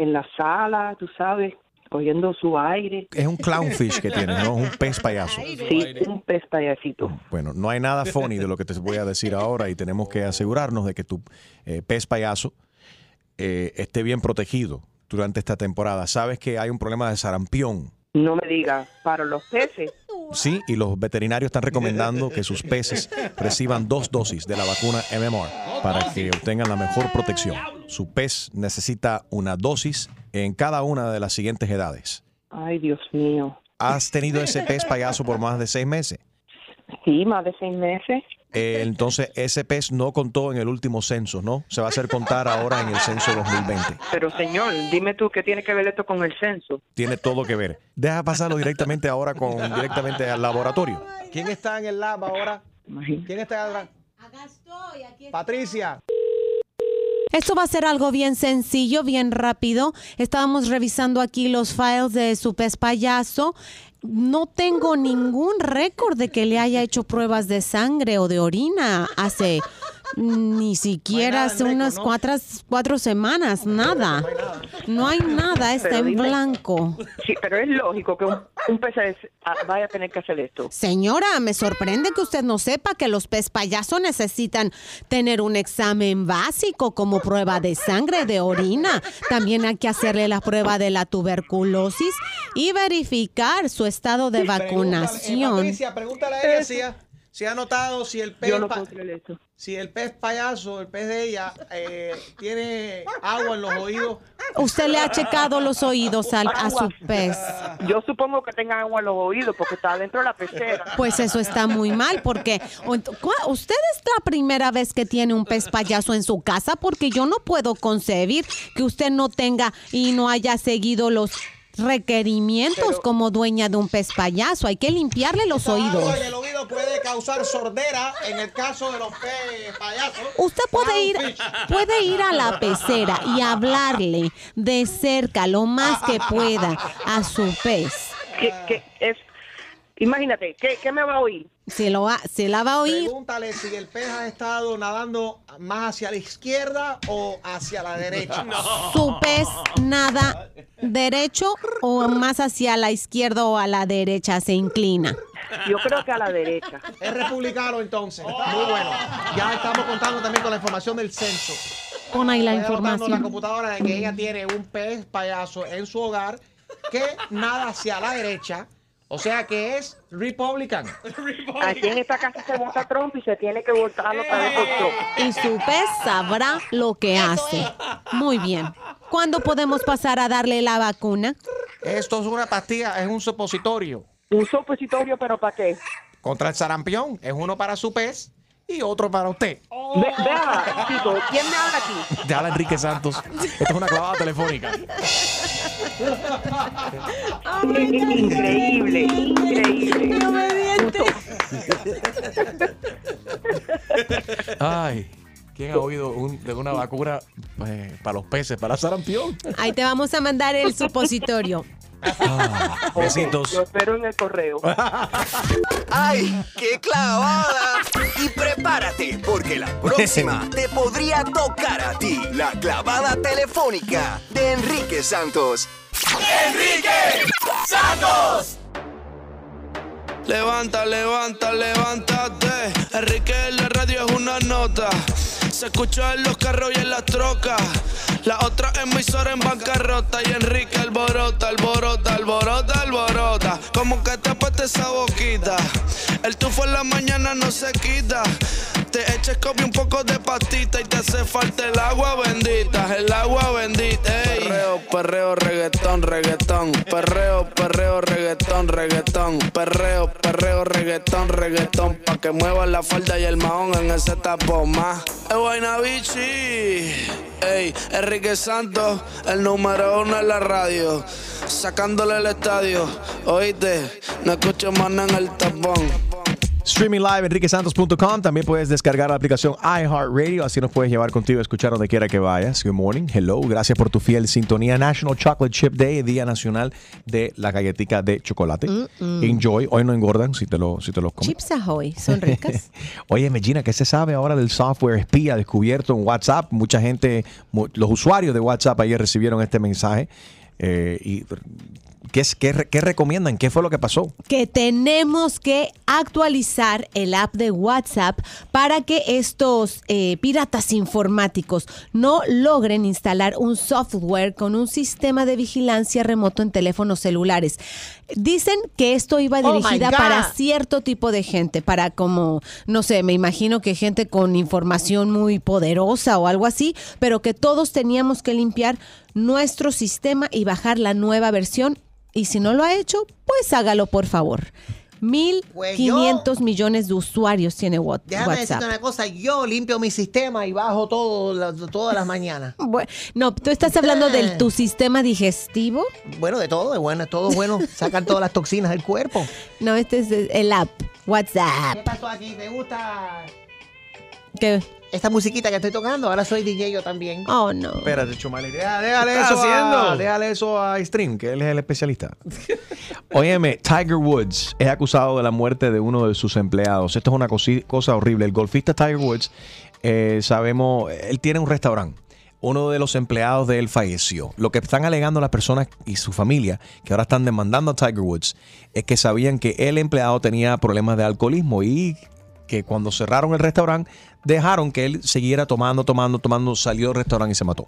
Speaker 23: en la sala, tú sabes, cogiendo su aire.
Speaker 2: Es un clownfish que tienes, ¿no? Es un pez payaso.
Speaker 23: Sí, un pez payasito.
Speaker 2: Bueno, no hay nada funny de lo que te voy a decir ahora y tenemos que asegurarnos de que tu eh, pez payaso eh, esté bien protegido durante esta temporada. Sabes que hay un problema de sarampión,
Speaker 23: No me digas, para los peces.
Speaker 2: ¿Sí? Y los veterinarios están recomendando que sus peces reciban dos dosis de la vacuna MMR para que obtengan la mejor protección. Su pez necesita una dosis en cada una de las siguientes edades.
Speaker 23: Ay, Dios mío.
Speaker 2: ¿Has tenido ese pez payaso por más de seis meses?
Speaker 23: Sí, más de seis meses.
Speaker 2: Eh, entonces, ese pez no contó en el último censo, ¿no? Se va a hacer contar ahora en el censo 2020.
Speaker 23: Pero señor, dime tú qué tiene que ver esto con el censo.
Speaker 2: Tiene todo que ver. Deja pasarlo directamente ahora con directamente al laboratorio.
Speaker 7: ¿Quién está en el lab ahora? ¿Quién está atrás? Patricia.
Speaker 3: Esto va a ser algo bien sencillo, bien rápido. Estábamos revisando aquí los files de su pez payaso. No tengo ningún récord de que le haya hecho pruebas de sangre o de orina hace ni siquiera hace unas cuatro, cuatro semanas, nada. No hay nada, está
Speaker 23: Pero
Speaker 3: en
Speaker 23: dime-
Speaker 3: blanco.
Speaker 23: Sí, pero es lógico que un, un pez ah, vaya a tener que hacer esto.
Speaker 3: Señora, me sorprende que usted no sepa que los pez payaso necesitan tener un examen básico como prueba de sangre, de orina. También hay que hacerle la prueba de la tuberculosis y verificar su estado de vacunación.
Speaker 7: Patricia, pregúntale a ella si ha, si ha notado si el pez
Speaker 23: Yo no puedo creer esto.
Speaker 7: Si el pez payaso, el pez de ella, eh, tiene agua en los oídos
Speaker 3: Usted le ha checado los oídos al- a su pez.
Speaker 13: Yo supongo que tenga agua en los oídos porque está dentro de la pecera.
Speaker 3: Pues eso está muy mal porque o ent- ¿cuá- usted es la primera vez que tiene un pez payaso en su casa porque yo no puedo concebir que usted no tenga y no haya seguido los requerimientos como dueña de un pez payaso. Hay que limpiarle los oídos.
Speaker 7: En el oído puede causar sordera en el caso de los pe- payasos.
Speaker 3: Usted puede ir, puede ir a la pecera y hablarle de cerca lo más que pueda a su pez.
Speaker 13: ¿Qué, qué es? Imagínate, ¿qué, qué me va a oír?
Speaker 3: Se, lo va, se la va a oír.
Speaker 7: Pregúntale si el pez ha estado nadando más hacia la izquierda o hacia la derecha. [LAUGHS]
Speaker 3: Su pez nada derecho o más hacia la izquierda o a la derecha se inclina.
Speaker 13: Yo creo que a la derecha.
Speaker 7: Es republicano entonces. Muy bueno. Ya estamos contando también con la información del censo.
Speaker 3: Pon ahí la
Speaker 7: Estoy en la
Speaker 3: información.
Speaker 7: computadora de que ella tiene un pez payaso en su hogar que nada hacia la derecha. O sea que es [LAUGHS] Republican.
Speaker 13: Aquí en esta casa se vota Trump y se tiene que votar otra vez por Trump.
Speaker 3: Y su pez sabrá lo que hace. Muy bien. ¿Cuándo podemos pasar a darle la vacuna?
Speaker 7: Esto es una pastilla, es un supositorio.
Speaker 13: ¿Un supositorio, pero para qué?
Speaker 7: Contra el sarampión. Es uno para su pez y otro para usted.
Speaker 13: Ve- vea, chico, ¿quién me habla aquí?
Speaker 2: Te habla Enrique Santos. Esto es una clavada telefónica.
Speaker 13: Increíble, increíble.
Speaker 2: Ay, ¿quién ha oído un- de una vacuna eh, para los peces, para sarampión?
Speaker 3: Ahí te vamos a mandar el supositorio.
Speaker 2: Ah, besitos.
Speaker 13: Lo espero en el correo. [LAUGHS]
Speaker 9: ¡Ay, qué clavada! Y prepárate, porque la próxima [LAUGHS] te podría tocar a ti. La clavada telefónica de Enrique Santos. ¡Enrique Santos!
Speaker 25: Levanta, levanta, levántate. Enrique en la radio es una nota. Se escucha en los carros y en las trocas. La otra emisora en bancarrota. Y Enrique alborota, alborota, alborota, alborota. Como que te apete esa boquita. El tufo en la mañana no se quita. Te eches copia un poco de pastita y te hace falta el agua bendita, el agua bendita. Perreo, perreo, reggaetón, reggaetón. Perreo, perreo, reggaetón, reggaetón. Perreo, perreo, reggaetón, reggaetón. Pa' que muevan la falda y el mahón en ese tapón más. Es vaina bichi. Ey, Enrique Santos, el número uno en la radio. Sacándole el estadio. Oíste, no escucho más en el tapón.
Speaker 2: Streaming live enriquesantos.com. También puedes descargar la aplicación iHeartRadio. Así nos puedes llevar contigo a escuchar donde quiera que vayas. Good morning. Hello. Gracias por tu fiel sintonía. National Chocolate Chip Day, Día Nacional de la Galletita de Chocolate. Enjoy. Hoy no engordan si te lo, si te los comes.
Speaker 3: Chips Ahoy, son ricas. [LAUGHS]
Speaker 2: Oye, Megina, ¿qué se sabe ahora del software espía descubierto en WhatsApp? Mucha gente, los usuarios de WhatsApp ayer recibieron este mensaje. Eh, y ¿qué, es- qué qué recomiendan? ¿Qué fue lo que pasó?
Speaker 3: que tenemos que actualizar el app de WhatsApp para que estos eh, piratas informáticos no logren instalar un software con un sistema de vigilancia remoto en teléfonos celulares. Dicen que esto iba
Speaker 7: Oh,
Speaker 3: dirigida para cierto tipo de gente, para como, no sé, me imagino que gente con información muy poderosa o algo así, pero que todos teníamos que limpiar nuestro sistema y bajar la nueva versión. Y si no lo ha hecho, pues hágalo por favor. 1.500 millones de usuarios tiene What-
Speaker 7: Déjame
Speaker 3: WhatsApp.
Speaker 7: decirte una cosa, yo limpio mi sistema y bajo todo la- todas las mañanas. [LAUGHS]
Speaker 3: Bueno, no, tú estás hablando de tu sistema digestivo.
Speaker 7: Bueno, de todo, de bueno, todo bueno, sacan todas las toxinas del cuerpo.
Speaker 3: No, este es el app, WhatsApp.
Speaker 7: ¿Qué pasó aquí? ¿Te gusta
Speaker 3: ¿Qué?
Speaker 7: Esta musiquita que estoy tocando? Ahora soy DJ yo también.
Speaker 3: Oh, no.
Speaker 2: Espérate, Chumali. Deja- Déjale
Speaker 7: ¿Qué
Speaker 2: eso,
Speaker 7: estás
Speaker 2: a,
Speaker 7: haciendo?
Speaker 2: déjale eso a Stream, que él es el especialista. [LAUGHS] Óyeme, Tiger Woods es acusado de la muerte de uno de sus empleados. Esto es una cosa horrible. El golfista Tiger Woods, eh, sabemos, él tiene un restaurante. Uno de los empleados de él falleció. Lo que están alegando las personas y su familia, que ahora están demandando a Tiger Woods, es que sabían que el empleado tenía problemas de alcoholismo y que cuando cerraron el restaurante dejaron que él siguiera tomando, tomando, tomando, salió del restaurante y se mató.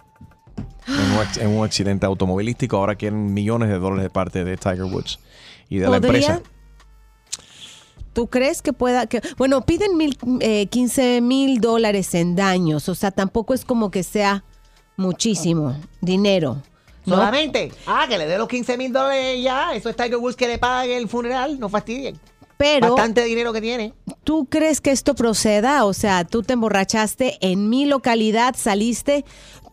Speaker 2: En un, ac- en un accidente automovilístico. Ahora quieren millones de dólares de parte de Tiger Woods y de la empresa.
Speaker 3: ¿Tú crees que pueda? Que, bueno, piden mil, eh, 15 mil dólares en daños, o sea, tampoco es como que sea muchísimo dinero. No.
Speaker 7: Solamente. Ah, que le dé los 15 mil dólares y ya. Eso es Tiger Woods que le pague el funeral. No fastidien.
Speaker 3: Pero
Speaker 7: Bastante dinero que tiene.
Speaker 3: ¿Tú crees que esto proceda? O sea, tú te emborrachaste en mi localidad, saliste.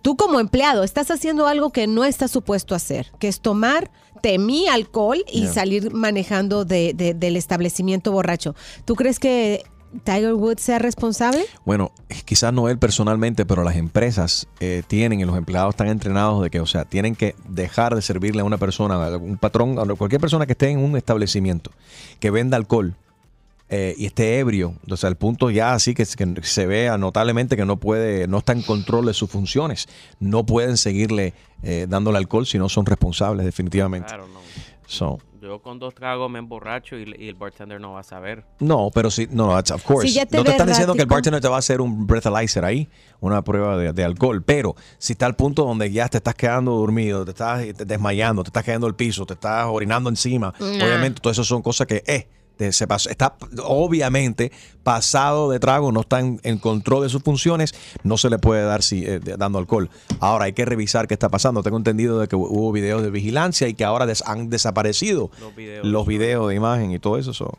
Speaker 3: Tú como empleado estás haciendo algo que no estás supuesto a hacer, que es tomar de mi alcohol y
Speaker 2: Yeah.
Speaker 3: salir manejando de- de- del establecimiento borracho. ¿Tú crees que Tiger Woods sea responsable?
Speaker 2: Bueno, quizás no él personalmente, pero las empresas eh, tienen y los empleados están entrenados de que, o sea, tienen que dejar de servirle a una persona, a un patrón, a cualquier persona que esté en un establecimiento que venda alcohol eh, y esté ebrio, o sea, el punto ya así que, que se vea notablemente que no puede, no está en control de sus funciones, no pueden seguirle eh, dándole alcohol si no son responsables definitivamente.
Speaker 5: Claro, no.
Speaker 2: So,
Speaker 5: Yo con dos tragos me emborracho y, y el bartender no va a saber.
Speaker 2: No, pero sí, no, that's- of course.
Speaker 5: Si ya te
Speaker 2: no te están diciendo que el bartender te va a hacer un breathalyzer ahí, una prueba de, de alcohol, pero si está al punto donde ya te estás quedando dormido, te estás eh, desmayando, te estás cayendo al piso, te estás orinando encima,
Speaker 26: Nah.
Speaker 2: obviamente todas esas son cosas que, eh, te- se pasó- está obviamente pasado de trago, no está en, en control de sus funciones, no se le puede dar si, eh, dando alcohol. Ahora hay que revisar qué está pasando. Tengo entendido de que hubo videos de vigilancia y que ahora des- han desaparecido
Speaker 5: Los videos.
Speaker 2: los videos de imagen y todo eso. so,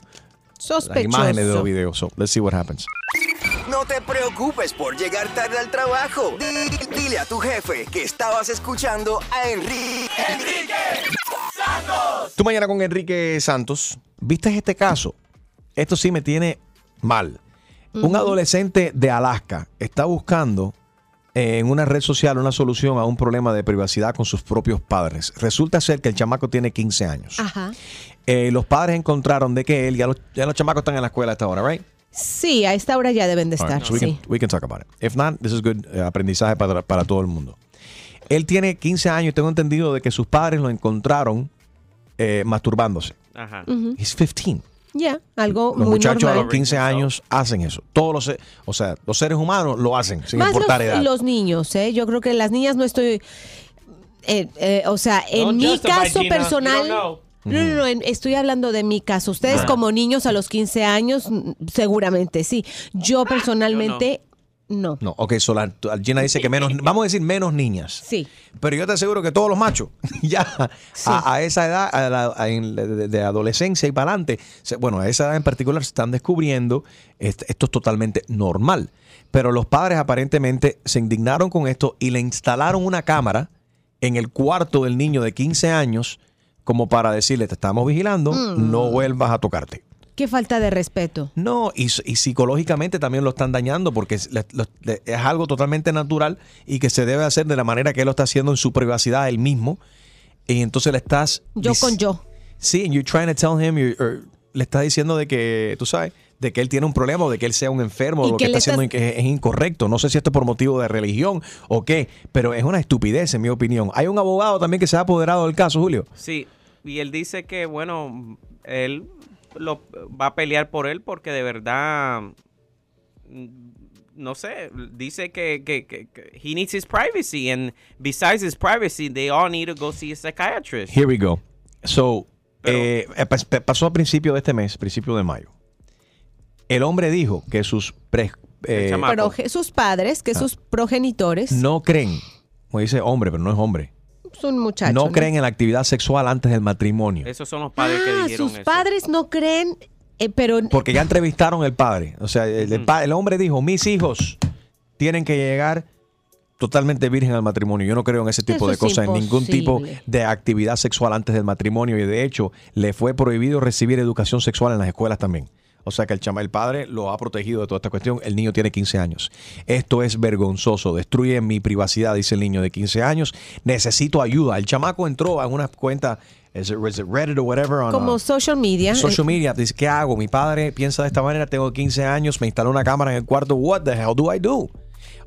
Speaker 2: las imágenes de los videos. So, let's see what happens.
Speaker 9: No te preocupes por llegar tarde al trabajo. Di- dile a tu jefe que estabas escuchando a Enrique.
Speaker 2: Tú mañana con Enrique Santos. ¿Viste este caso? Esto sí me tiene mal. Un adolescente de Alaska está buscando eh, en una red social una solución a un problema de privacidad con sus propios padres. Resulta ser que el chamaco tiene 15 años.
Speaker 3: Ajá.
Speaker 2: Eh, los padres encontraron de que él, ya los, ya los chamacos están en la escuela a esta hora, right?
Speaker 3: Sí, a esta hora ya deben de estar.
Speaker 2: right, so we,
Speaker 3: sí.
Speaker 2: can, we can talk about it. If not, this is good eh, aprendizaje para, para todo el mundo. Él tiene 15 años y tengo entendido de que sus padres lo encontraron eh, masturbándose.
Speaker 5: Ajá.
Speaker 2: He's 15.
Speaker 3: Ya, algo
Speaker 2: Los
Speaker 3: muy
Speaker 2: muchachos a
Speaker 3: normal.
Speaker 2: los 15 años hacen eso. Todos los, o sea, los seres humanos lo hacen sin
Speaker 3: Más los,
Speaker 2: importar edad.
Speaker 3: los niños, ¿eh? Yo creo que las niñas no estoy... eh, eh, o sea, en
Speaker 4: Don't
Speaker 3: mi caso
Speaker 4: Gina.
Speaker 3: personal... No, no, no, en- estoy hablando de mi caso. Ustedes
Speaker 2: Ah.
Speaker 3: como niños a los 15 años, seguramente sí. Yo personalmente, no.
Speaker 2: No, ok, so la- Gina dice que menos, [LAUGHS] vamos a decir menos niñas.
Speaker 3: Sí.
Speaker 2: Pero yo te aseguro que todos los machos, [LAUGHS] ya a, a esa edad, a la- a- de, de adolescencia y para adelante, bueno, a esa edad en particular se están descubriendo, est- esto es totalmente normal. Pero los padres aparentemente se indignaron con esto y le instalaron una cámara en el cuarto del niño de 15 años como para decirle, te estamos vigilando,
Speaker 3: Mm.
Speaker 2: no vuelvas a tocarte.
Speaker 3: Qué falta de respeto.
Speaker 2: No, y, y psicológicamente también lo están dañando porque es, le- lo- le- es algo totalmente natural y que se debe hacer de la manera que él lo está haciendo en su privacidad él mismo. Y entonces le estás...
Speaker 3: Yo con yo.
Speaker 2: Sí, and you're trying to tell him, you're- or le estás diciendo de que, tú sabes, de que él tiene un problema o de que él sea un enfermo, o lo
Speaker 3: que
Speaker 2: está haciendo
Speaker 3: estás-
Speaker 2: es, es incorrecto. No sé si esto es por motivo de religión o qué, pero es una estupidez en mi opinión. Hay un abogado también que se ha apoderado del caso, Julio.
Speaker 5: Sí, y él dice que, bueno, él lo va a pelear por él porque de verdad, mm, no sé, dice que, que, que- que he needs his privacy and besides his privacy, they all need to go see a psychiatrist.
Speaker 2: Here we go. So, eh, eh, pas- pa- pasó a principio de este mes, principio de mayo. El hombre dijo que sus pre- eh,
Speaker 3: sus padres, que sus progenitores,
Speaker 2: no creen, como dice hombre, pero no es hombre,
Speaker 3: son muchachos.
Speaker 2: no creen en la actividad sexual antes del matrimonio.
Speaker 5: Esos son los padres que
Speaker 3: Ah,
Speaker 5: dijeron
Speaker 3: sus
Speaker 5: eso.
Speaker 3: padres no creen, eh, pero
Speaker 2: Porque ya entrevistaron el padre. O sea, el, el pa- el hombre dijo, mis hijos tienen que llegar totalmente virgen al matrimonio. Yo no creo en ese tipo
Speaker 3: Eso
Speaker 2: de
Speaker 3: es
Speaker 2: cosas, en ningún tipo de actividad sexual antes del matrimonio. Y de hecho, le fue prohibido recibir educación sexual en las escuelas también. O sea que el, chama, el padre lo ha protegido de toda esta cuestión. El niño tiene 15 años. Esto es vergonzoso. Destruye mi privacidad, dice el niño de 15 años. Necesito ayuda. El chamaco entró a una cuenta, is it, is it Reddit o whatever? on,
Speaker 3: como
Speaker 2: uh,
Speaker 3: social media.
Speaker 2: Social
Speaker 3: eh,
Speaker 2: media, dice, ¿qué hago? Mi padre piensa de esta manera, tengo 15 años, me instaló una cámara en el cuarto. What the hell do I do?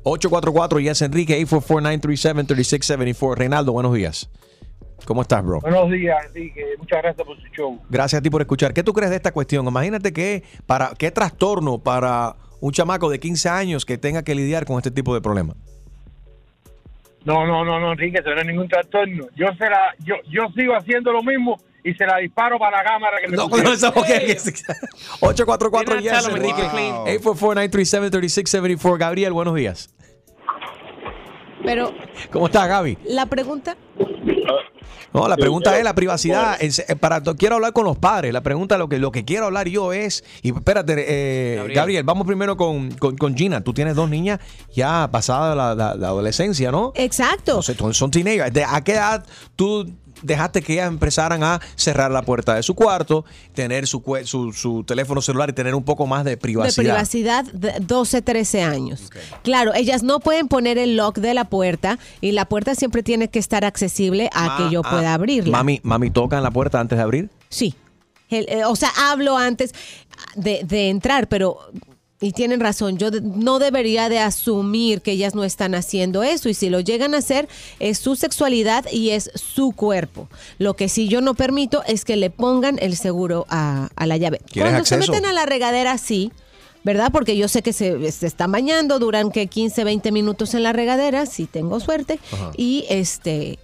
Speaker 2: 844 Yes Enrique 844-937-3674. Reinaldo, buenos días. ¿Cómo estás, bro?
Speaker 13: Buenos días, Enrique. Muchas gracias por su show.
Speaker 2: Gracias a ti por escuchar. ¿Qué tú crees de esta cuestión? Imagínate que para qué trastorno para un chamaco de 15 años que tenga que lidiar con este tipo de problemas.
Speaker 13: No, no, no, no, Enrique, eso no es ningún trastorno. Yo, se la, yo, yo sigo haciendo lo mismo y se la disparo para la cámara que me
Speaker 2: No, no, eso, ok, que sí. 844
Speaker 13: You're not
Speaker 2: Yes Enrique,
Speaker 13: clean.
Speaker 2: 844-937-3674. Gabriel, buenos días.
Speaker 3: Pero
Speaker 2: ¿Cómo está, Gaby?
Speaker 3: la pregunta,
Speaker 2: No, la pregunta es la privacidad. Para, quiero hablar con los padres. La pregunta, lo que, lo que quiero hablar yo es. Y espérate, eh, Gabriel.
Speaker 4: Gabriel.
Speaker 2: vamos primero con, con, con Gina. Tú tienes dos niñas ya pasada la, la- la adolescencia, ¿no?
Speaker 3: exacto.
Speaker 2: Sea, son- son teenagers. ¿De ¿A qué edad tú dejaste que ellas empezaran a cerrar la puerta de su cuarto, tener su, su, su teléfono celular y tener un poco más de
Speaker 3: de
Speaker 2: privacidad?
Speaker 3: privacidad, de 12, 13 años. Claro, ellas no pueden poner el lock de la puerta y la puerta siempre tiene que estar accesible a que yo
Speaker 2: Ah,
Speaker 3: pueda abrirla.
Speaker 2: Mami, mami toca en la puerta antes de abrir.
Speaker 3: Sí. El- eh, o sea, hablo antes de, de entrar, pero... Y tienen razón, yo no debería de asumir que ellas no están haciendo eso y si lo llegan a hacer es su sexualidad y es su cuerpo. Lo que sí yo no permito es que le pongan el seguro a, a la llave.
Speaker 2: ¿Quieres
Speaker 3: Cuando se meten a la regadera, sí. ¿Verdad? Porque yo sé que se, se están bañando, duran que 15, 20 minutos en la regadera, si tengo suerte,
Speaker 2: Ajá.
Speaker 3: y este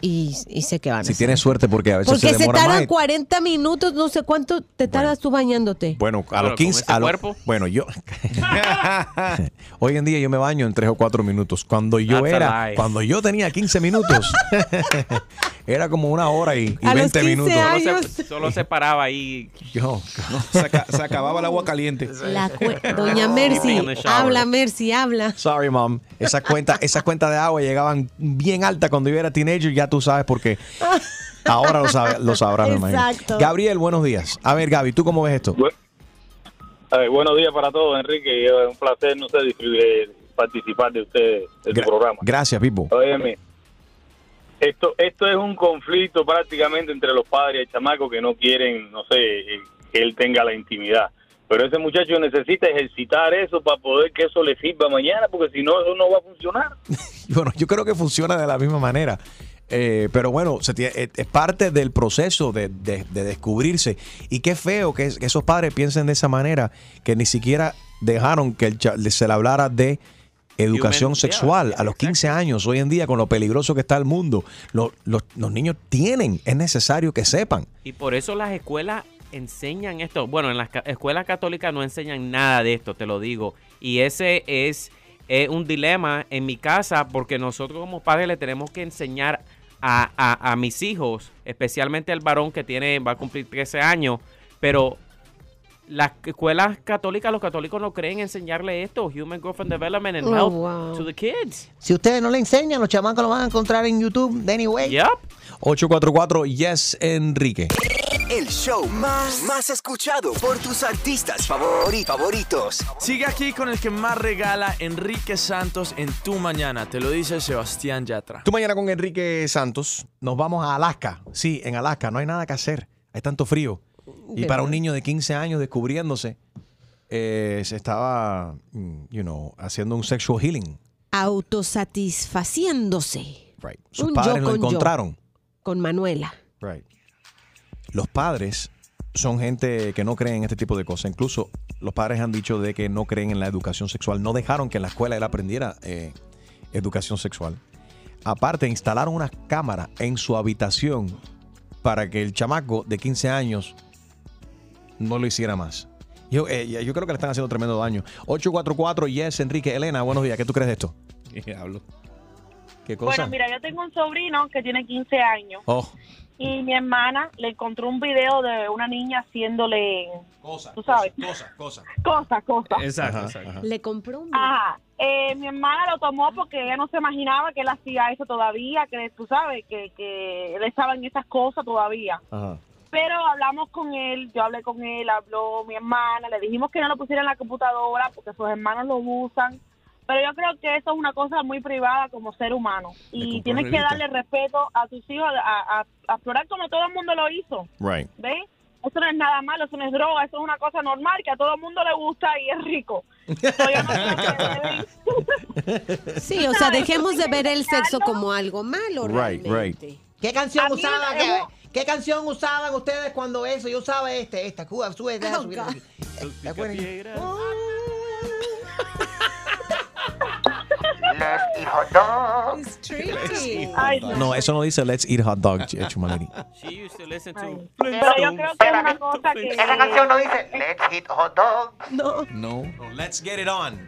Speaker 3: y, y sé que van
Speaker 2: Si tienes suerte, porque a veces
Speaker 3: Porque
Speaker 2: se
Speaker 3: tardan
Speaker 2: más.
Speaker 3: 40 minutos, no sé cuánto te tardas tú bañándote.
Speaker 2: Bueno, a los
Speaker 4: con
Speaker 2: 15.
Speaker 4: ese
Speaker 2: a lo-
Speaker 4: cuerpo.
Speaker 2: bueno, yo. [LAUGHS] [LAUGHS] Hoy en día yo me baño en 3 o 4 minutos. Cuando yo
Speaker 5: That's
Speaker 2: era. Cuando yo tenía 15 minutos. [LAUGHS] era como una hora y, y
Speaker 3: A los
Speaker 2: 20
Speaker 3: 15
Speaker 2: minutos.
Speaker 3: años.
Speaker 5: Solo se, solo se paraba ahí.
Speaker 2: Yo.
Speaker 6: Se, aca- se acababa el agua caliente.
Speaker 3: La Doña Mercy, habla Mercy, habla.
Speaker 2: Sorry, mom. Esas cuentas esa cuenta de agua llegaban bien alta cuando yo era teenager. Ya tú sabes por qué. Ahora lo, sabe, lo sabrás, me imagino.
Speaker 3: Exacto.
Speaker 2: Gabriel, buenos días. A ver, Gaby, ¿tú cómo ves esto?
Speaker 16: Eh, buenos días para todos, Enrique. Es un placer, no sé, eh, participar de usted, de tu
Speaker 2: Gra-
Speaker 16: programa.
Speaker 2: Gracias, Pipo.
Speaker 16: Óyeme, esto, esto es un conflicto prácticamente entre los padres y el chamaco que no quieren, no sé, eh, que él tenga la intimidad. Pero ese muchacho necesita ejercitar eso para poder que eso le sirva mañana, porque si no, eso no va a funcionar. [LAUGHS]
Speaker 2: Bueno, yo creo que funciona de la misma manera. Eh, pero bueno, se tiene- es, es parte del proceso de, de- de descubrirse. Y qué feo que, es- que esos padres piensen de esa manera, que ni siquiera dejaron que el se le hablara de educación
Speaker 5: Human-
Speaker 2: sexual
Speaker 5: yeah,
Speaker 2: a los 15 años. Hoy en día, con lo peligroso que está el mundo, lo- los, los niños tienen, es necesario que sepan.
Speaker 5: Y por eso las escuelas enseñan esto. Bueno, en las escuelas católicas no enseñan nada de esto, te lo digo. Y ese es, eh, un dilema en mi casa porque nosotros como padres le tenemos que enseñar a, a- a mis hijos, especialmente al varón que tiene va a cumplir 13 años, pero las escuelas católicas, los católicos no creen enseñarle esto, Human Growth and Development and
Speaker 3: Oh,
Speaker 5: Health
Speaker 3: wow.
Speaker 5: to the kids.
Speaker 7: Si ustedes no le enseñan, los chamacos lo van a encontrar en YouTube. Anyway.
Speaker 5: Yep.
Speaker 2: 844 Yes Enrique.
Speaker 9: El show más, más escuchado por tus artistas favori- favoritos.
Speaker 26: Sigue aquí con el que más regala Enrique Santos en tu mañana. Te lo dice Sebastián Yatra.
Speaker 2: Tú mañana con Enrique Santos nos vamos a Alaska. Sí, en Alaska no hay nada que hacer. Hay tanto frío. Y
Speaker 3: De
Speaker 2: para un niño de 15 años descubriéndose, eh, se estaba, mm, you know, haciendo un sexual healing.
Speaker 3: Autosatisfaciéndose
Speaker 2: Right. Sus
Speaker 3: Un
Speaker 2: padres
Speaker 3: yo
Speaker 2: lo
Speaker 3: con yo.
Speaker 2: encontraron.
Speaker 3: con Manuela.
Speaker 2: Right. Los padres son gente que no creen en este tipo de cosas. Incluso los padres han dicho de que no creen en la educación sexual. No dejaron que en la escuela él aprendiera eh, educación sexual. Aparte, instalaron una cámara en su habitación para que el chamaco de 15 años no lo hiciera más. Yo, eh, yo creo que le están haciendo tremendo daño. 844 Yes, Enrique. Elena, buenos días. ¿Qué tú crees de esto? ¿Qué hablo? ¿Qué cosa?
Speaker 27: Bueno, mira, yo tengo un sobrino que tiene 15 años
Speaker 2: Oh,
Speaker 27: y mi hermana le encontró un video de una niña haciéndole, tú sabes,
Speaker 2: cosas, cosas.
Speaker 27: cosas, cosas.
Speaker 4: Exacto,
Speaker 2: Ajá,
Speaker 4: exacto.
Speaker 2: ajá.
Speaker 3: Le compró un
Speaker 27: Ajá. Eh, mi hermana lo tomó porque ella no se imaginaba que él hacía eso todavía, que tú sabes, que, que él estaba en esas cosas todavía.
Speaker 2: Ajá.
Speaker 27: Pero hablamos con él, yo hablé con él, habló mi hermana, le dijimos que no lo pusiera en la computadora porque sus hermanos lo usan. Pero yo creo que eso es una cosa muy privada como ser humano. Y tienes que
Speaker 2: revista.
Speaker 27: darle respeto a tus hijos, a, a, a explorar como todo el mundo lo hizo.
Speaker 2: Right.
Speaker 27: ¿Ves? Eso no es nada malo, eso no es droga, eso es una cosa normal que a todo el mundo le gusta y es rico. Que- [LAUGHS]
Speaker 3: Sí, o sea, dejemos de ver el sexo como algo malo.
Speaker 2: Right,
Speaker 3: realmente.
Speaker 2: right.
Speaker 7: ¿Qué canción usaban? ¿Qué, qué canción usaban ustedes cuando eso? Yo usaba este, esta, Cuba, sube, deja
Speaker 3: Oh,
Speaker 7: subir. ¿Te acuerdas?
Speaker 3: It's tricky.
Speaker 27: Ay,
Speaker 2: No, eso no dice Let's Eat Hot Dog, Ch- Chumaliri.
Speaker 5: She used to listen to
Speaker 27: Pero yo creo que es una cosa que...
Speaker 7: Esa canción no dice Let's eat hot dog.
Speaker 3: No.
Speaker 2: No. Let's get it on.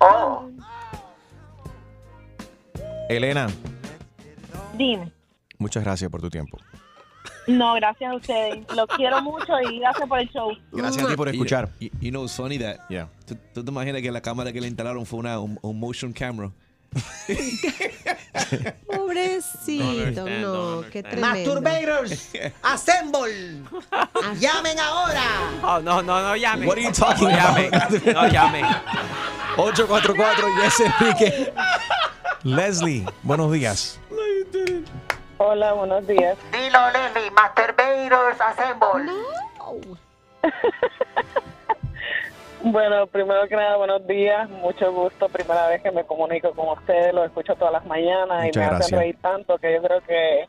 Speaker 7: Oh.
Speaker 2: Elena,
Speaker 27: Dime.
Speaker 2: muchas gracias por tu tiempo.
Speaker 27: No, gracias a ustedes. Los quiero mucho y gracias por el show.
Speaker 2: Gracias a ti por escuchar.
Speaker 6: You, you know, it's funny that.
Speaker 2: Yeah.
Speaker 6: ¿Tú, tú te imaginas que la cámara que le instalaron fue una un, un motion camera? [LAUGHS]
Speaker 3: Pobrecito, no, qué tremendo.
Speaker 7: Masturbators, assemble. Llamen ahora.
Speaker 5: Oh, no, no, no llamen.
Speaker 2: What are you talking
Speaker 5: no llamen. No llamen.
Speaker 2: 844 Yes Enrique. Leslie, buenos días.
Speaker 27: Hola, buenos días.
Speaker 7: Dilo, Leslie, masturbators, assemble.
Speaker 27: Bueno, primero que nada, buenos días. Mucho gusto. Primera vez que me comunico con ustedes. Los escucho todas las mañanas y
Speaker 2: Muchas
Speaker 27: me
Speaker 2: gracias.
Speaker 27: hacen reír tanto que yo creo que,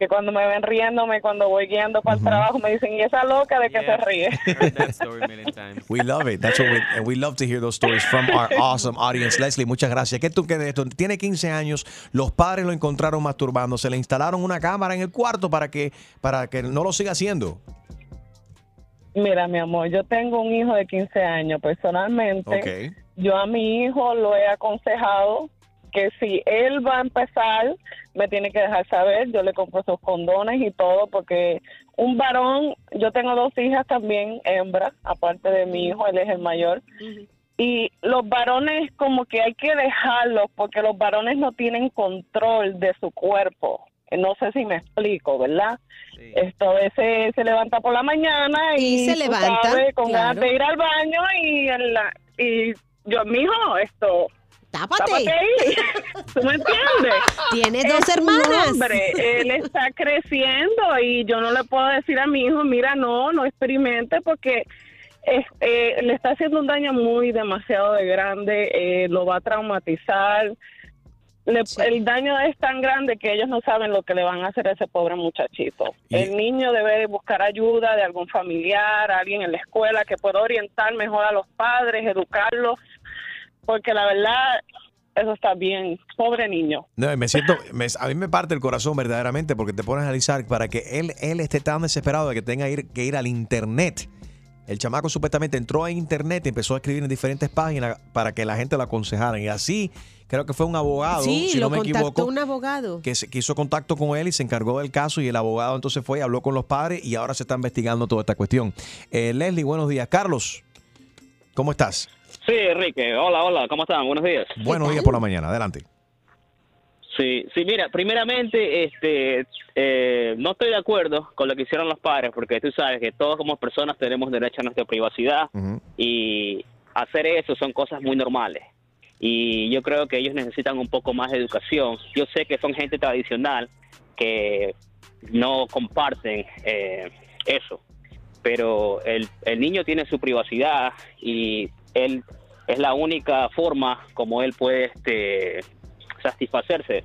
Speaker 27: que cuando me ven riéndome, cuando voy guiando para el trabajo, me dicen, ¿y esa loca de que se ríe? [LAUGHS]
Speaker 5: Heard that story a million times.
Speaker 2: We love it. That's what we, and we love to hear those stories from our [LAUGHS] awesome audience. Leslie, muchas gracias. ¿Qué tú crees de esto? Tiene 15 años, los padres lo encontraron masturbando, se le instalaron una cámara en el cuarto para que, para que no lo siga haciendo.
Speaker 27: Mira, mi amor, yo tengo un hijo de 15 años. Personalmente, yo a mi hijo lo he aconsejado que si él va a empezar, me tiene que dejar saber. Yo le compro sus condones y todo, porque un varón, yo tengo dos hijas también, hembras, aparte de mi hijo, él es el mayor. Y los varones como que hay que dejarlos porque los varones no tienen control de su cuerpo. No sé si me explico, ¿verdad? Esto a veces se levanta por la mañana y,
Speaker 3: Y se levanta,
Speaker 27: sabes, con
Speaker 3: claro.
Speaker 27: ganas de ir al baño y, en la- y yo, mijo, esto...
Speaker 3: Tápate.
Speaker 27: ahí. [LAUGHS] ¿Tú me entiendes?
Speaker 3: Tiene dos
Speaker 27: Es
Speaker 3: hermanas.
Speaker 27: hombre, él está creciendo y yo no le puedo decir a mi hijo, mira, no, no experimente porque es- eh, le está haciendo un daño muy demasiado de grande, eh, lo va a traumatizar. Le- El daño es tan grande que ellos no saben lo que le van a hacer a ese pobre muchachito. El niño debe buscar ayuda de algún familiar, alguien en la escuela que pueda orientar mejor a los padres, educarlos, porque la verdad, eso está bien. Pobre niño.
Speaker 2: No, me siento, me- a mí me parte el corazón verdaderamente porque te pones a analizar para que él, él esté tan desesperado de que tenga ir- que ir al internet. El chamaco supuestamente entró a internet y empezó a escribir en diferentes páginas para que la gente lo aconsejara. Y así creo que fue un abogado,
Speaker 3: Sí,
Speaker 2: si
Speaker 3: lo
Speaker 2: no me
Speaker 3: contactó
Speaker 2: equivoco,
Speaker 3: un abogado.
Speaker 2: que, se, que hizo contacto con él y se encargó del caso y el abogado entonces fue y habló con los padres y ahora se está investigando toda esta cuestión. Eh, Leslie, buenos días. Carlos, ¿cómo estás?
Speaker 11: Sí, Enrique. Hola, hola. ¿Cómo están? Buenos días.
Speaker 2: Buenos días por la mañana. Adelante.
Speaker 11: Sí, sí, mira, primeramente, este, eh, no estoy de acuerdo con lo que hicieron los padres, porque tú sabes que todos como personas tenemos derecho a nuestra privacidad y hacer eso son cosas muy normales. Y yo creo que ellos necesitan un poco más de educación. Yo sé que son gente tradicional que no comparten eh, eso, pero el, el niño tiene su privacidad y él es la única forma como él puede este, satisfacerse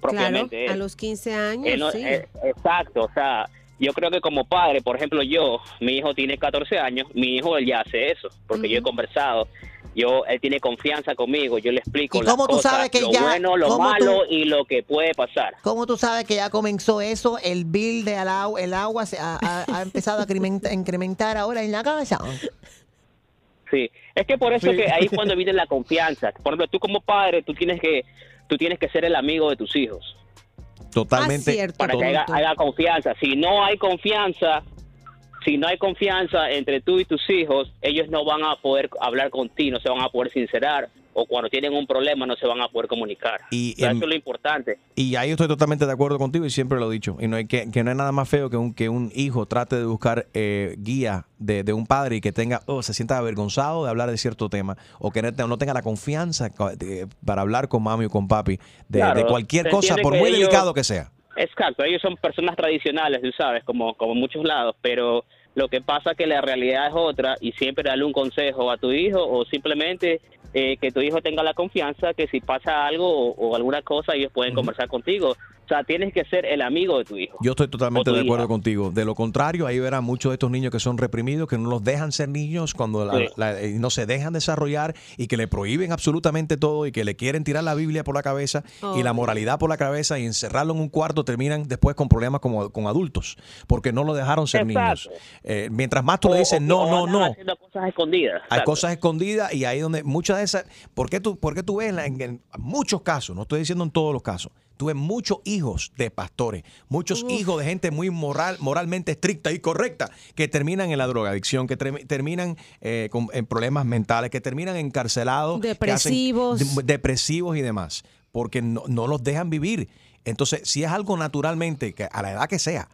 Speaker 3: Claro,
Speaker 11: propiamente.
Speaker 3: a
Speaker 11: él.
Speaker 3: los 15 años, sí.
Speaker 11: eh, exacto, o sea, yo creo que como padre, por ejemplo, yo, mi hijo tiene 14 años, mi hijo él ya hace eso, porque yo he conversado, yo él tiene confianza conmigo, yo le explico
Speaker 7: ¿Y
Speaker 11: las
Speaker 7: cómo tú
Speaker 11: cosas,
Speaker 7: sabes que
Speaker 11: lo
Speaker 7: ya-
Speaker 11: bueno, lo
Speaker 7: cómo
Speaker 11: malo
Speaker 7: tú-
Speaker 11: y lo que puede pasar.
Speaker 7: ¿Cómo tú sabes que ya comenzó eso? El bill de agua, el agua se ha, ha- ha empezado a a incrementar ahora en la casa.
Speaker 11: Sí, es que por eso
Speaker 7: Sí.
Speaker 11: que ahí es [LAUGHS] cuando viene la confianza. Por ejemplo, tú como padre, tú tienes que tú tienes que ser el amigo de tus hijos.
Speaker 2: Totalmente.
Speaker 11: para que haya, haya confianza. Si no hay confianza, si no hay confianza entre tú y tus hijos, ellos no van a poder hablar contigo, no se van a poder sincerar, o cuando tienen un problema no se van a poder comunicar.
Speaker 2: Y
Speaker 11: O sea,
Speaker 2: en-
Speaker 11: eso es lo importante.
Speaker 2: Y ahí estoy totalmente de acuerdo contigo y siempre lo he dicho. Y no hay que, que no hay nada más feo que un, que un hijo trate de buscar eh, guía de, de un padre y que tenga, oh, se sienta avergonzado de hablar de cierto tema o que no, te- no tenga la confianza co- de- para hablar con mami o con papi de,
Speaker 11: Claro,
Speaker 2: de cualquier cosa, por muy
Speaker 11: ellos-
Speaker 2: delicado que sea.
Speaker 11: Exacto, ellos son personas tradicionales, tú sabes, como, como en muchos lados, pero lo que pasa es que la realidad es otra y siempre darle un consejo a tu hijo o simplemente eh, que tu hijo tenga la confianza que si pasa algo o, o alguna cosa ellos pueden conversar contigo.
Speaker 28: Sea, tienes que ser el amigo de tu hijo.
Speaker 2: Yo estoy totalmente de acuerdo
Speaker 28: hija.
Speaker 2: contigo. De lo contrario, ahí verán muchos de estos niños que son reprimidos, que no los dejan ser niños cuando la-
Speaker 28: Sí.
Speaker 2: la- eh, no se dejan desarrollar y que le prohíben absolutamente todo y que le quieren tirar la Biblia por la cabeza y la moralidad por la cabeza y encerrarlo en un cuarto terminan después con problemas como, con adultos porque no lo dejaron ser niños. Eh, mientras más tú le dices
Speaker 28: o-
Speaker 2: no,
Speaker 28: o
Speaker 2: no, no.
Speaker 28: haciendo cosas escondidas.
Speaker 2: Hay
Speaker 28: Exacto.
Speaker 2: cosas escondidas y ahí donde muchas de esas, ¿por qué tú, por qué tú ves en- en muchos casos, no estoy diciendo en todos los casos, tú ves muchos hijos de pastores, muchos hijos de gente muy moral, moralmente estricta y correcta, que terminan en la drogadicción, que termi- terminan eh, con en problemas mentales, que terminan encarcelados, que hacen-
Speaker 3: Depresivos.
Speaker 2: de- depresivos y demás, porque no, no los dejan vivir. Entonces, si es algo naturalmente, que a la edad que sea,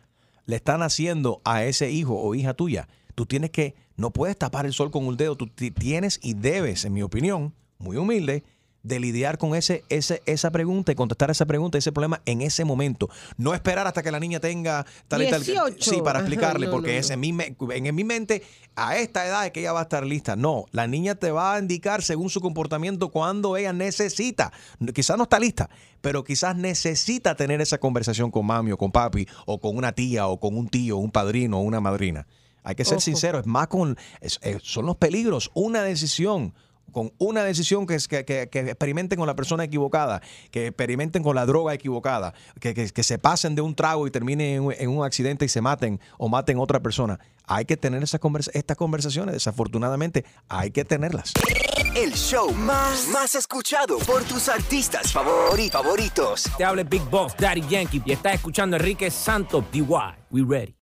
Speaker 2: le están haciendo a ese hijo o hija tuya, tú tienes que, no puedes tapar el sol con un dedo, tú ti- tienes y debes, en mi opinión, muy humilde, de lidiar con ese, ese, esa pregunta y contestar esa pregunta, ese problema en ese momento. No esperar hasta que la niña tenga tal y tal.
Speaker 3: 18.
Speaker 2: Sí, para
Speaker 3: Ajá,
Speaker 2: explicarle,
Speaker 3: no,
Speaker 2: porque
Speaker 3: no,
Speaker 2: en mi, en, en mi mente, a esta edad es que ella va a estar lista. No, la niña te va a indicar según su comportamiento cuando ella necesita. Quizás no está lista, pero quizás necesita tener esa conversación con mami o con papi o con una tía o con un tío, un padrino o una madrina. Hay que ser
Speaker 3: Ojo.
Speaker 2: sincero, es más con, es- es- son los peligros, una decisión. Con una decisión que, es- que, que- que experimenten con la persona equivocada, que experimenten con la droga equivocada, que, que- que se pasen de un trago y terminen en, un- en un accidente y se maten o maten a otra persona. Hay que tener esas conversa- estas conversaciones, desafortunadamente, hay que tenerlas.
Speaker 9: El show más, más escuchado por tus artistas favori- favoritos.
Speaker 29: Te habla Big Boss, Daddy Yankee, y estás escuchando a Enrique Santos, DY. We ready.